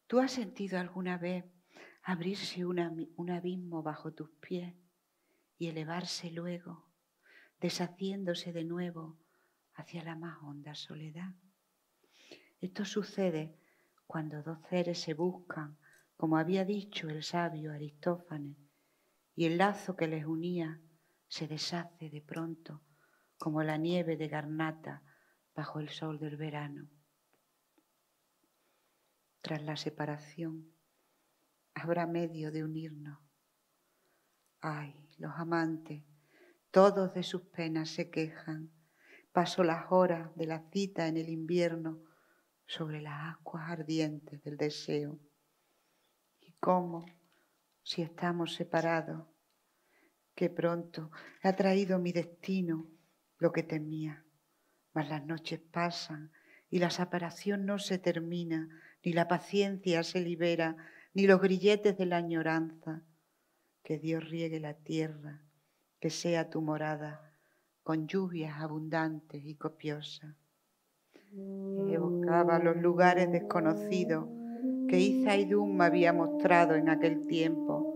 ¿Tú has sentido alguna vez abrirse un abismo bajo tus pies y elevarse luego, deshaciéndose de nuevo hacia la más honda soledad? Esto sucede cuando dos seres se buscan, como había dicho el sabio Aristófanes, y el lazo que les unía se deshace de pronto como la nieve de garnata bajo el sol del verano tras la separación, habrá medio de unirnos. Ay, los amantes, todos de sus penas se quejan. Paso las horas de la cita en el invierno sobre las aguas ardientes del deseo. ¿Y cómo, si estamos separados, que pronto ha traído mi destino lo que temía? Mas las noches pasan y la separación no se termina ni la paciencia se libera, ni los grilletes de la añoranza. Que Dios riegue la tierra, que sea tu morada, con lluvias abundantes y copiosas. Y evocaba los lugares desconocidos que Izaidum me había mostrado en aquel tiempo,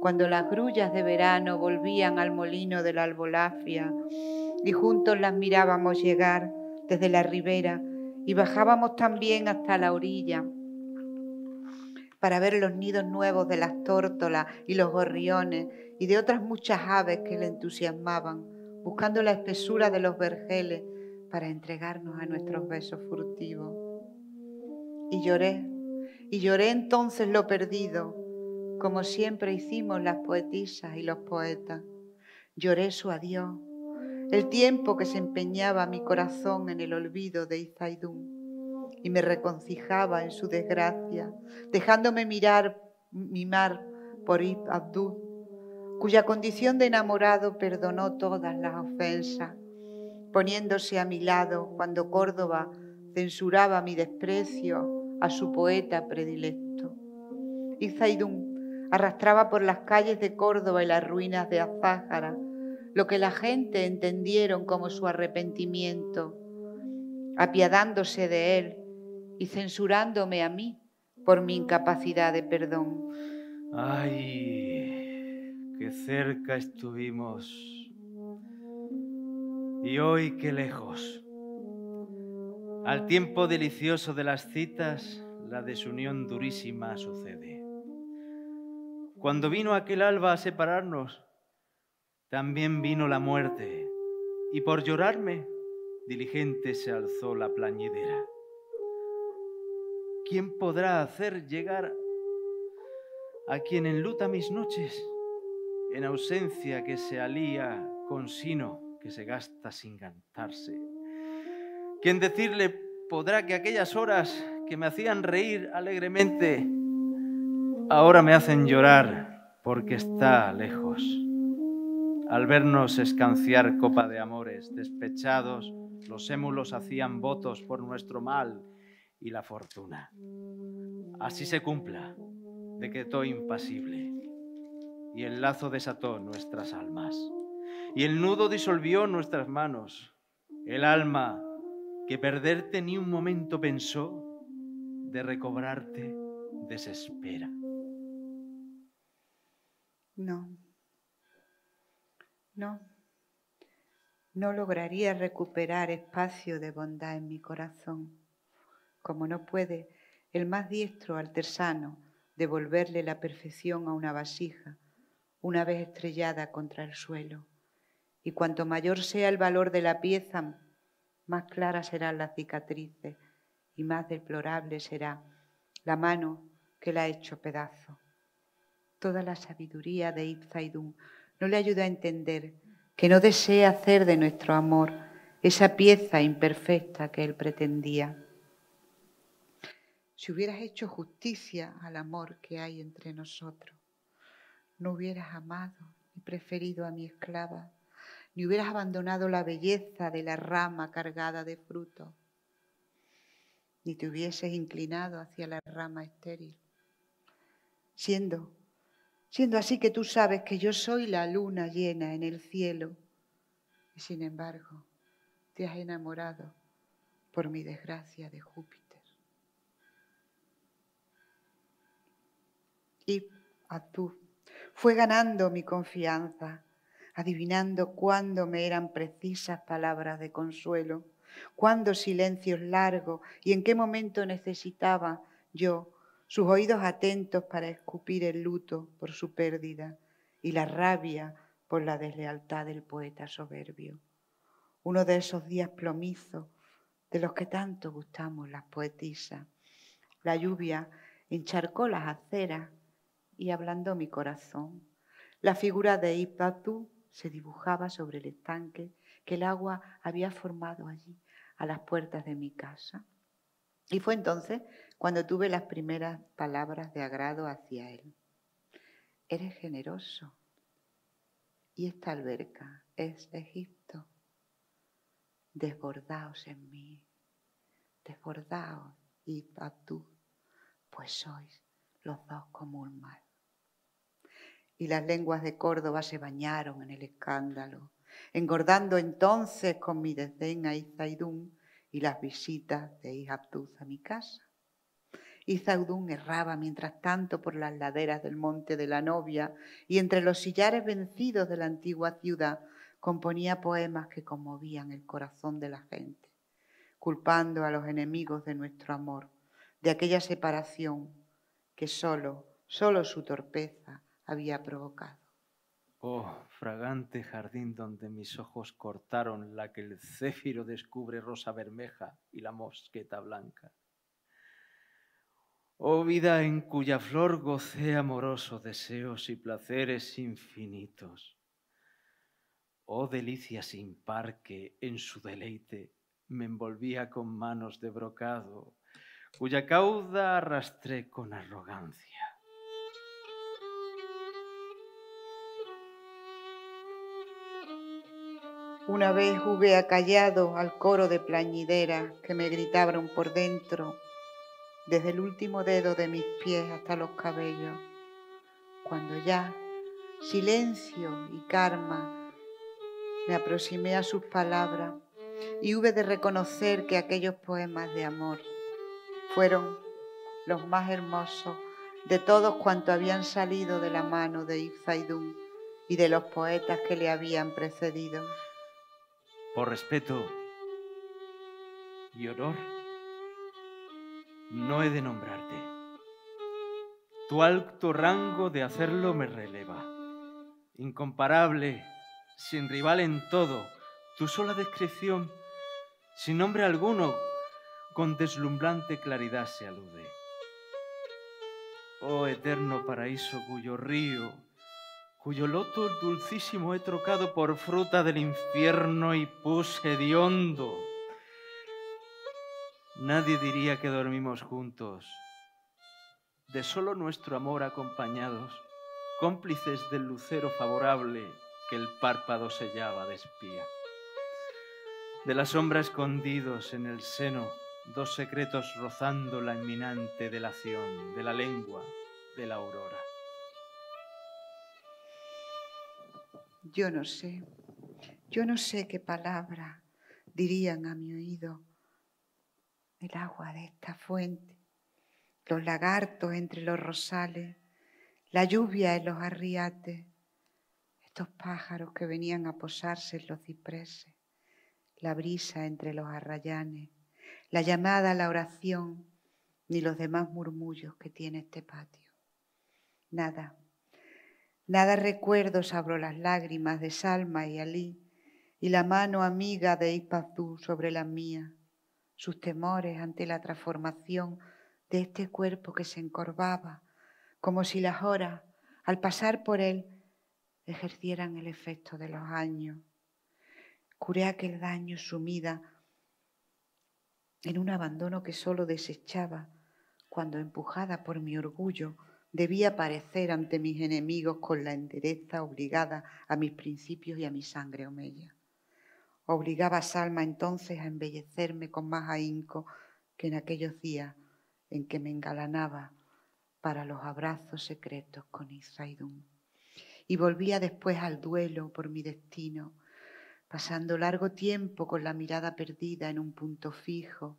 cuando las grullas de verano volvían al molino de la albolafia y juntos las mirábamos llegar desde la ribera y bajábamos también hasta la orilla para ver los nidos nuevos de las tórtolas y los gorriones y de otras muchas aves que le entusiasmaban, buscando la espesura de los vergeles para entregarnos a nuestros besos furtivos. Y lloré, y lloré entonces lo perdido, como siempre hicimos las poetisas y los poetas. Lloré su adiós, el tiempo que se empeñaba mi corazón en el olvido de Izaidún y me reconcijaba en su desgracia, dejándome mirar, mimar por Ibn Abdul, cuya condición de enamorado perdonó todas las ofensas, poniéndose a mi lado cuando Córdoba censuraba mi desprecio a su poeta predilecto. Izaidún arrastraba por las calles de Córdoba y las ruinas de Azájara lo que la gente entendieron como su arrepentimiento, apiadándose de él y censurándome a mí por mi incapacidad de perdón. Ay, qué cerca estuvimos y hoy qué lejos. Al tiempo delicioso de las citas, la desunión durísima sucede. Cuando vino aquel alba a separarnos, también vino la muerte, y por llorarme, diligente se alzó la plañidera. ¿Quién podrá hacer llegar a quien enluta mis noches, en ausencia que se alía con sino que se gasta sin cantarse? ¿Quién decirle podrá que aquellas horas que me hacían reír alegremente, ahora me hacen llorar porque está lejos? Al vernos escanciar copa de amores despechados, los émulos hacían votos por nuestro mal y la fortuna. Así se cumpla, decretó impasible, y el lazo desató nuestras almas, y el nudo disolvió nuestras manos. El alma que perderte ni un momento pensó, de recobrarte desespera. No. No, no lograría recuperar espacio de bondad en mi corazón, como no puede el más diestro artesano devolverle la perfección a una vasija una vez estrellada contra el suelo. Y cuanto mayor sea el valor de la pieza, más claras serán las cicatrices y más deplorable será la mano que la ha hecho pedazo. Toda la sabiduría de Ibzaidun no le ayuda a entender que no desea hacer de nuestro amor esa pieza imperfecta que él pretendía. Si hubieras hecho justicia al amor que hay entre nosotros, no hubieras amado ni preferido a mi esclava, ni hubieras abandonado la belleza de la rama cargada de fruto, ni te hubieses inclinado hacia la rama estéril, siendo siendo así que tú sabes que yo soy la luna llena en el cielo y sin embargo te has enamorado por mi desgracia de Júpiter. Y a tú fue ganando mi confianza, adivinando cuándo me eran precisas palabras de consuelo, cuándo silencios largos y en qué momento necesitaba yo sus oídos atentos para escupir el luto por su pérdida y la rabia por la deslealtad del poeta soberbio. Uno de esos días plomizos de los que tanto gustamos las poetisas. La lluvia encharcó las aceras y ablandó mi corazón. La figura de Ipatú se dibujaba sobre el estanque que el agua había formado allí, a las puertas de mi casa. Y fue entonces cuando tuve las primeras palabras de agrado hacia él. Eres generoso. Y esta alberca es Egipto. Desbordaos en mí, desbordaos y tú, pues sois los dos como un mar. Y las lenguas de Córdoba se bañaron en el escándalo, engordando entonces con mi desdén a Izaidún y las visitas de Ihabtuz a mi casa. Izaudún erraba mientras tanto por las laderas del monte de la novia y entre los sillares vencidos de la antigua ciudad componía poemas que conmovían el corazón de la gente, culpando a los enemigos de nuestro amor, de aquella separación que solo, solo su torpeza había provocado. Oh, fragante jardín donde mis ojos cortaron la que el céfiro descubre rosa bermeja y la mosqueta blanca. Oh vida en cuya flor gocé amorosos deseos y placeres infinitos. Oh delicia sin par que en su deleite me envolvía con manos de brocado, cuya cauda arrastré con arrogancia. Una vez hube acallado al coro de plañideras que me gritaban por dentro desde el último dedo de mis pies hasta los cabellos, cuando ya silencio y karma me aproximé a sus palabras y hube de reconocer que aquellos poemas de amor fueron los más hermosos de todos cuantos habían salido de la mano de Ibn y de los poetas que le habían precedido. Por respeto y honor, no he de nombrarte. Tu alto rango de hacerlo me releva. Incomparable, sin rival en todo, tu sola descripción, sin nombre alguno, con deslumbrante claridad se alude. Oh eterno paraíso cuyo río, cuyo loto dulcísimo he trocado por fruta del infierno y puse hediondo Nadie diría que dormimos juntos, de solo nuestro amor acompañados, cómplices del lucero favorable que el párpado sellaba de espía. De la sombra escondidos en el seno, dos secretos rozando la inminente delación de la lengua de la aurora. Yo no sé, yo no sé qué palabra dirían a mi oído. El agua de esta fuente, los lagartos entre los rosales, la lluvia en los arriates, estos pájaros que venían a posarse en los cipreses, la brisa entre los arrayanes, la llamada a la oración, ni los demás murmullos que tiene este patio. Nada, nada recuerdo salvo las lágrimas de Salma y Alí y la mano amiga de Ipazú sobre la mía sus temores ante la transformación de este cuerpo que se encorvaba, como si las horas, al pasar por él, ejercieran el efecto de los años. Curé aquel daño sumida en un abandono que solo desechaba cuando, empujada por mi orgullo, debía aparecer ante mis enemigos con la entereza obligada a mis principios y a mi sangre omeya. Obligaba Salma entonces a embellecerme con más ahínco que en aquellos días en que me engalanaba para los abrazos secretos con Isaidún. Y volvía después al duelo por mi destino, pasando largo tiempo con la mirada perdida en un punto fijo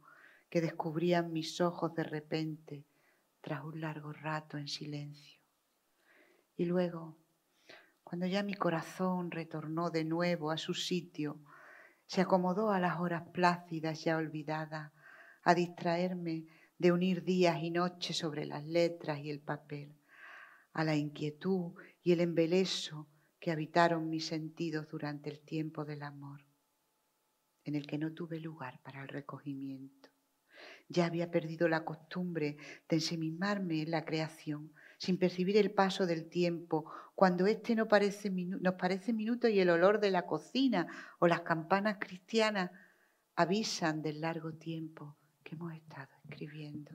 que descubrían mis ojos de repente tras un largo rato en silencio. Y luego, cuando ya mi corazón retornó de nuevo a su sitio, se acomodó a las horas plácidas ya olvidadas, a distraerme de unir días y noches sobre las letras y el papel, a la inquietud y el embeleso que habitaron mis sentidos durante el tiempo del amor, en el que no tuve lugar para el recogimiento. Ya había perdido la costumbre de ensimismarme en la creación, sin percibir el paso del tiempo, cuando éste no parece nos parece minuto y el olor de la cocina o las campanas cristianas avisan del largo tiempo que hemos estado escribiendo.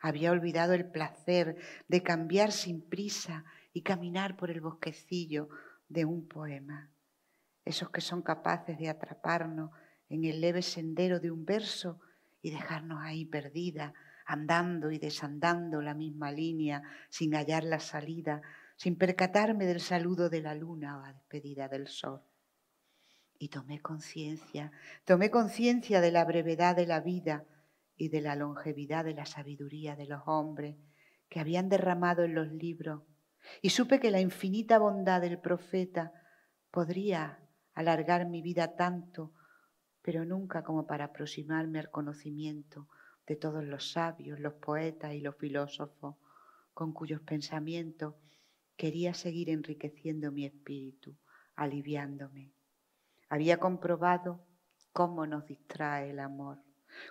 Había olvidado el placer de cambiar sin prisa y caminar por el bosquecillo de un poema. Esos que son capaces de atraparnos en el leve sendero de un verso y dejarnos ahí perdida, andando y desandando la misma línea, sin hallar la salida, sin percatarme del saludo de la luna o la despedida del sol. Y tomé conciencia, tomé conciencia de la brevedad de la vida y de la longevidad de la sabiduría de los hombres que habían derramado en los libros, y supe que la infinita bondad del profeta podría alargar mi vida tanto pero nunca como para aproximarme al conocimiento de todos los sabios, los poetas y los filósofos, con cuyos pensamientos quería seguir enriqueciendo mi espíritu, aliviándome. Había comprobado cómo nos distrae el amor,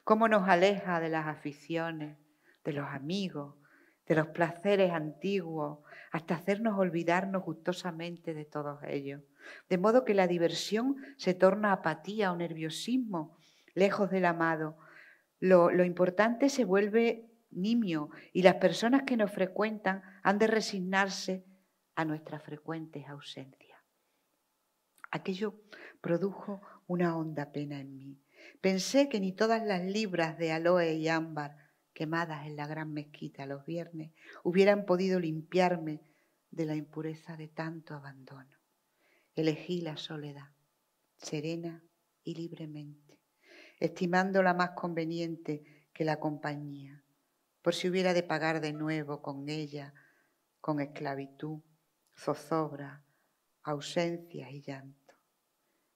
cómo nos aleja de las aficiones, de los amigos, de los placeres antiguos, hasta hacernos olvidarnos gustosamente de todos ellos. De modo que la diversión se torna apatía o nerviosismo, lejos del amado. Lo, importante se vuelve nimio y las personas que nos frecuentan han de resignarse a nuestras frecuentes ausencias. Aquello produjo una honda pena en mí. Pensé que ni todas las libras de aloe y ámbar quemadas en la gran mezquita los viernes hubieran podido limpiarme de la impureza de tanto abandono. Elegí la soledad, serena y libremente, estimándola más conveniente que la compañía, por si hubiera de pagar de nuevo con ella, con esclavitud, zozobra, ausencia y llanto.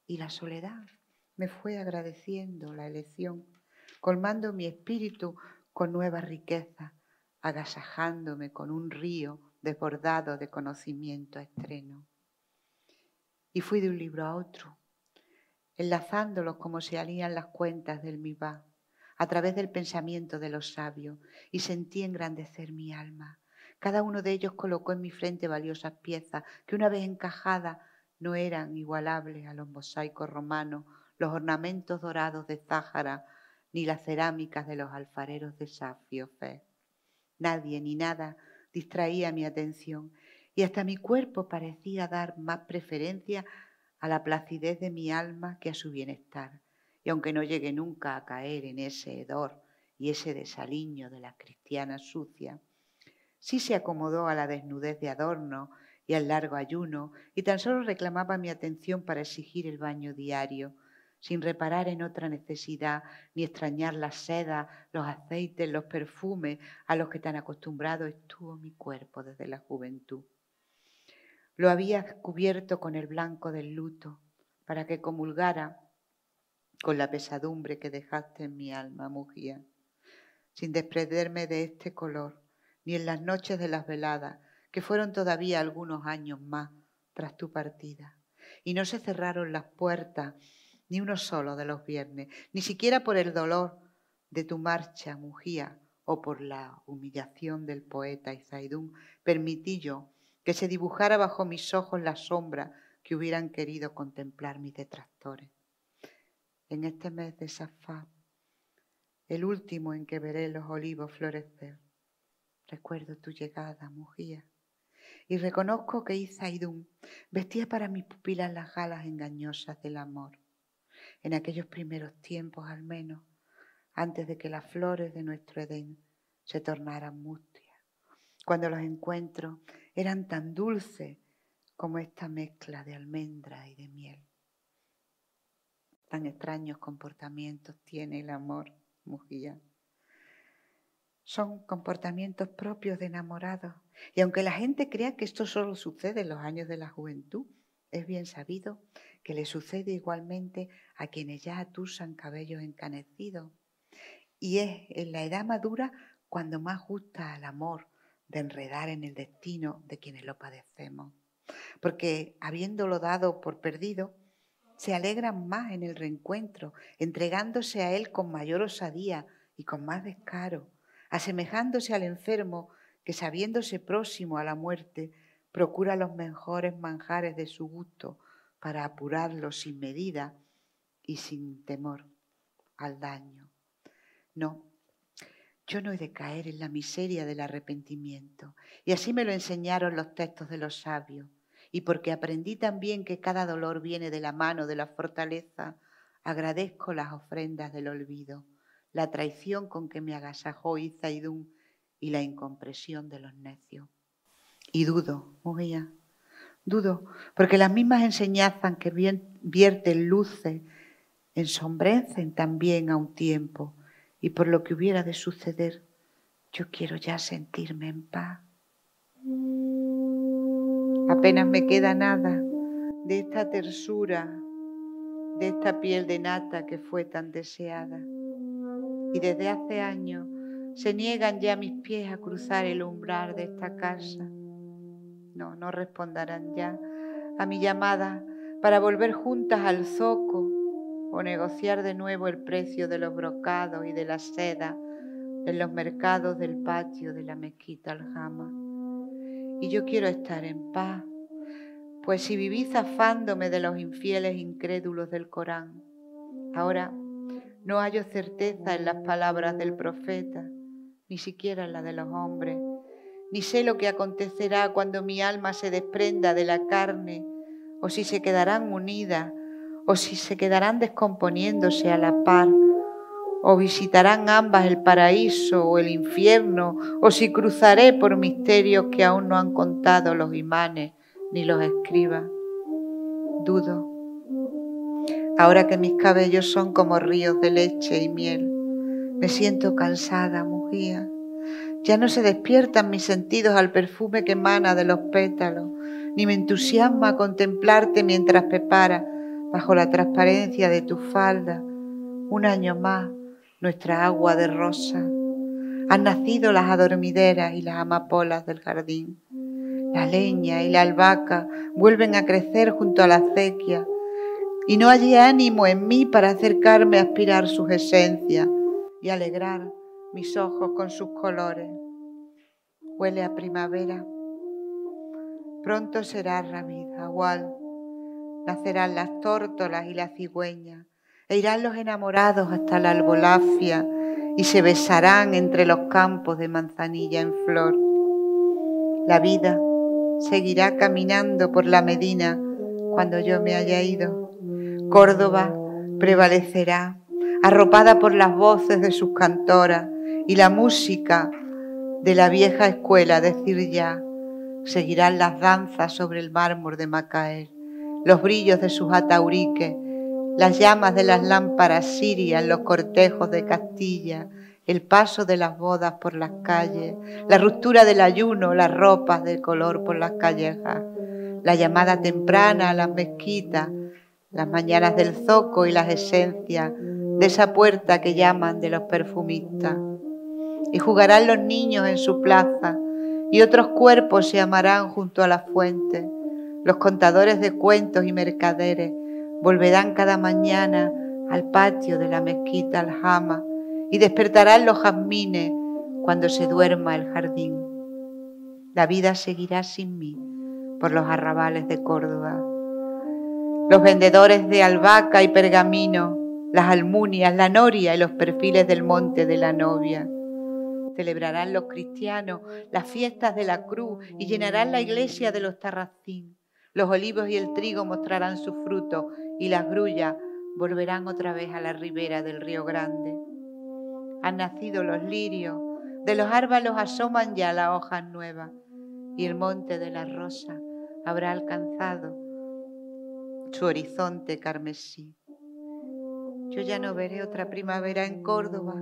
Y la soledad me fue agradeciendo la elección, colmando mi espíritu con nueva riqueza, agasajándome con un río desbordado de conocimiento estreno. Y fui de un libro a otro, enlazándolos como se alían las cuentas del Mibá, a través del pensamiento de los sabios, y sentí engrandecer mi alma. Cada uno de ellos colocó en mi frente valiosas piezas que una vez encajadas no eran igualables a los mosaicos romanos, los ornamentos dorados de Záhara, ni las cerámicas de los alfareros de Safio Fe. Nadie ni nada distraía mi atención y hasta mi cuerpo parecía dar más preferencia a la placidez de mi alma que a su bienestar. Y aunque no llegué nunca a caer en ese hedor y ese desaliño de la cristiana sucia, sí se acomodó a la desnudez de adorno y al largo ayuno y tan solo reclamaba mi atención para exigir el baño diario sin reparar en otra necesidad, ni extrañar la seda, los aceites, los perfumes a los que tan acostumbrado estuvo mi cuerpo desde la juventud. Lo había cubierto con el blanco del luto para que comulgara con la pesadumbre que dejaste en mi alma, mugía, sin desprenderme de este color, ni en las noches de las veladas, que fueron todavía algunos años más tras tu partida. Y no se cerraron las puertas ni uno solo de los viernes, ni siquiera por el dolor de tu marcha, Mujía, o por la humillación del poeta Izaidún, permití yo que se dibujara bajo mis ojos la sombra que hubieran querido contemplar mis detractores. En este mes de Safá, el último en que veré los olivos florecer, recuerdo tu llegada, Mujía, y reconozco que Izaidún vestía para mis pupilas las galas engañosas del amor en aquellos primeros tiempos al menos, antes de que las flores de nuestro Edén se tornaran mustias, cuando los encuentros eran tan dulces como esta mezcla de almendra y de miel. Tan extraños comportamientos tiene el amor, Mujía. Son comportamientos propios de enamorados. Y aunque la gente crea que esto solo sucede en los años de la juventud, es bien sabido que le sucede igualmente a quienes ya atusan cabellos encanecidos. Y es en la edad madura cuando más gusta al amor de enredar en el destino de quienes lo padecemos. Porque habiéndolo dado por perdido, se alegran más en el reencuentro, entregándose a él con mayor osadía y con más descaro, asemejándose al enfermo que sabiéndose próximo a la muerte, procura los mejores manjares de su gusto para apurarlo sin medida y sin temor al daño. No, yo no he de caer en la miseria del arrepentimiento. Y así me lo enseñaron los textos de los sabios. Y porque aprendí también que cada dolor viene de la mano de la fortaleza, agradezco las ofrendas del olvido, la traición con que me agasajó Izaidún y la incompresión de los necios. Y dudo, Mugía, dudo, porque las mismas enseñanzas que vierten luces ensombrecen también a un tiempo, y por lo que hubiera de suceder, yo quiero ya sentirme en paz. Apenas me queda nada de esta tersura, de esta piel de nata que fue tan deseada. Y desde hace años se niegan ya mis pies a cruzar el umbral de esta casa no, no responderán ya a mi llamada para volver juntas al zoco o negociar de nuevo el precio de los brocados y de la seda en los mercados del patio de la mezquita Aljama. Y yo quiero estar en paz, pues si viví zafándome de los infieles incrédulos del Corán, ahora no hallo certeza en las palabras del profeta, ni siquiera en la de los hombres, ni sé lo que acontecerá cuando mi alma se desprenda de la carne, o si se quedarán unidas, o si se quedarán descomponiéndose a la par o visitarán ambas el paraíso o el infierno, o si cruzaré por misterios que aún no han contado los imanes ni los escribas. Dudo. Ahora que mis cabellos son como ríos de leche y miel, me siento cansada, mujer. Ya no se despiertan mis sentidos al perfume que emana de los pétalos, ni me entusiasma contemplarte mientras prepara, bajo la transparencia de tu falda, un año más nuestra agua de rosa. Han nacido las adormideras y las amapolas del jardín. La leña y la albahaca vuelven a crecer junto a la acequia y no hay ánimo en mí para acercarme a aspirar sus esencias y alegrar mis ojos con sus colores. Huele a primavera. Pronto será rabida, igual. Nacerán las tórtolas y las cigüeñas e irán los enamorados hasta la albolafia y se besarán entre los campos de manzanilla en flor. La vida seguirá caminando por la Medina cuando yo me haya ido. Córdoba prevalecerá, arropada por las voces de sus cantoras y la música de la vieja escuela, decir ya, seguirán las danzas sobre el mármol de Macael, los brillos de sus atauriques las llamas de las lámparas sirias, los cortejos de Castilla, el paso de las bodas por las calles, la ruptura del ayuno, las ropas de color por las callejas, la llamada temprana a las mezquitas, las mañanas del zoco y las esencias de esa puerta que llaman de los perfumistas. Y jugarán los niños en su plaza y otros cuerpos se amarán junto a la fuente, los contadores de cuentos y mercaderes Volverán cada mañana al patio de la mezquita Aljama y despertarán los jazmines cuando se duerma el jardín. La vida seguirá sin mí por los arrabales de Córdoba. Los vendedores de albahaca y pergamino, las almunias, la noria y los perfiles del monte de la novia. Celebrarán los cristianos las fiestas de la cruz y llenarán la iglesia de los tarracín. Los olivos y el trigo mostrarán su fruto y las grullas volverán otra vez a la ribera del río Grande. Han nacido los lirios, de los árbalos asoman ya las hojas nuevas y el monte de la rosa habrá alcanzado su horizonte carmesí. Yo ya no veré otra primavera en Córdoba,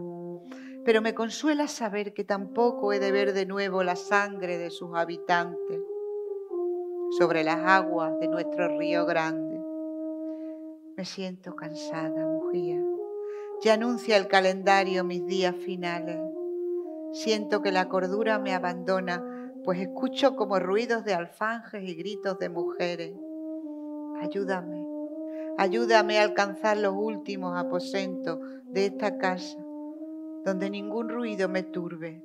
pero me consuela saber que tampoco he de ver de nuevo la sangre de sus habitantes sobre las aguas de nuestro río grande. Me siento cansada, mujer. Ya anuncia el calendario mis días finales. Siento que la cordura me abandona, pues escucho como ruidos de alfanjes y gritos de mujeres. Ayúdame, ayúdame a alcanzar los últimos aposentos de esta casa, donde ningún ruido me turbe.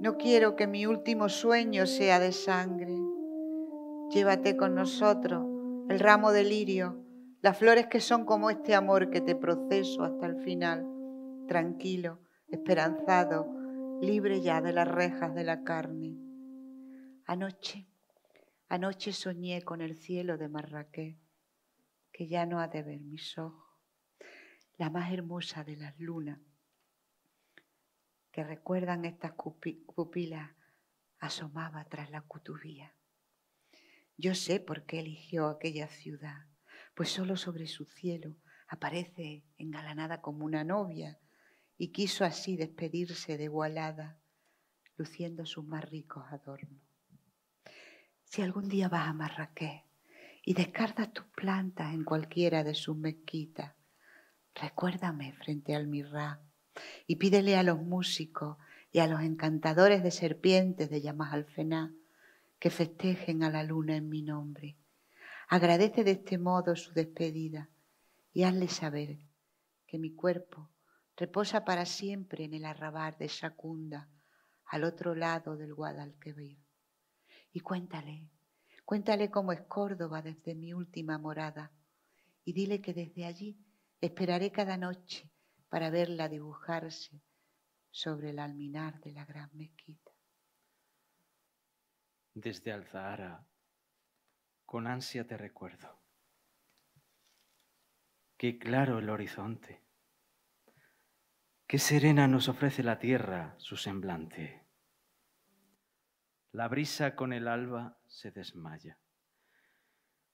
No quiero que mi último sueño sea de sangre. Llévate con nosotros el ramo de lirio, las flores que son como este amor que te proceso hasta el final, tranquilo, esperanzado, libre ya de las rejas de la carne. Anoche, anoche soñé con el cielo de Marrakech, que ya no ha de ver mis ojos, la más hermosa de las lunas, que recuerdan estas pupilas, asomaba tras la cutubía. Yo sé por qué eligió aquella ciudad, pues solo sobre su cielo aparece engalanada como una novia y quiso así despedirse de Gualada, luciendo sus más ricos adornos. Si algún día vas a Marrakech y descartas tus plantas en cualquiera de sus mezquitas, recuérdame frente al mirrá y pídele a los músicos y a los encantadores de serpientes de Yamas Alfená que festejen a la luna en mi nombre. Agradece de este modo su despedida y hazle saber que mi cuerpo reposa para siempre en el arrabar de Shacunda, al otro lado del Guadalquivir. Y cuéntale, cuéntale cómo es Córdoba desde mi última morada, y dile que desde allí esperaré cada noche para verla dibujarse sobre el alminar de la gran mezquita. Desde Alzahara, con ansia te recuerdo. Qué claro el horizonte. Qué serena nos ofrece la tierra su semblante. La brisa con el alba se desmaya.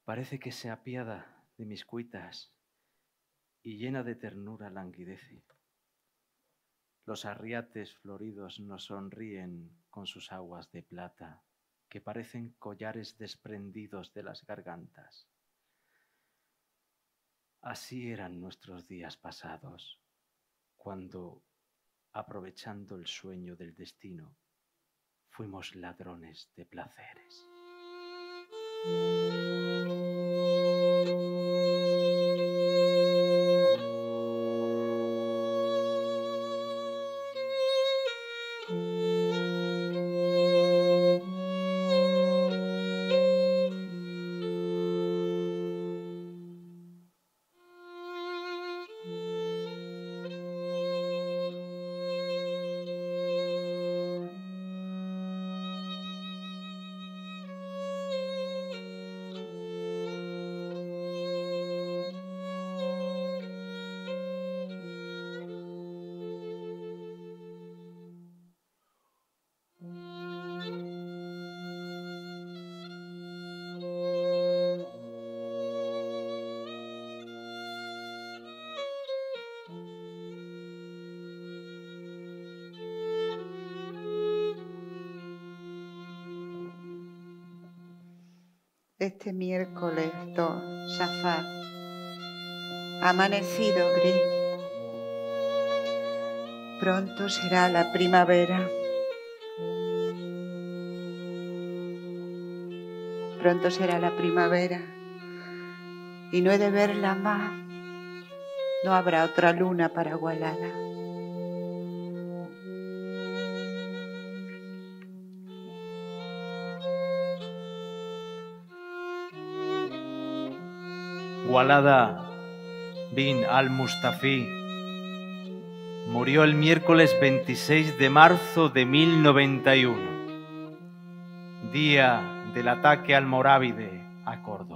Parece que se apiada de mis cuitas y llena de ternura languidece. Los arriates floridos nos sonríen con sus aguas de plata, que parecen collares desprendidos de las gargantas. Así eran nuestros días pasados, cuando, aprovechando el sueño del destino, fuimos ladrones de placeres. Este miércoles 2, Shafar, amanecido gris. Pronto será la primavera. Pronto será la primavera y no he de verla más. No habrá otra luna para Gualada. Walada bin al-Mustafi murió el miércoles 26 de marzo de 1091, día del ataque al Morávide a Córdoba.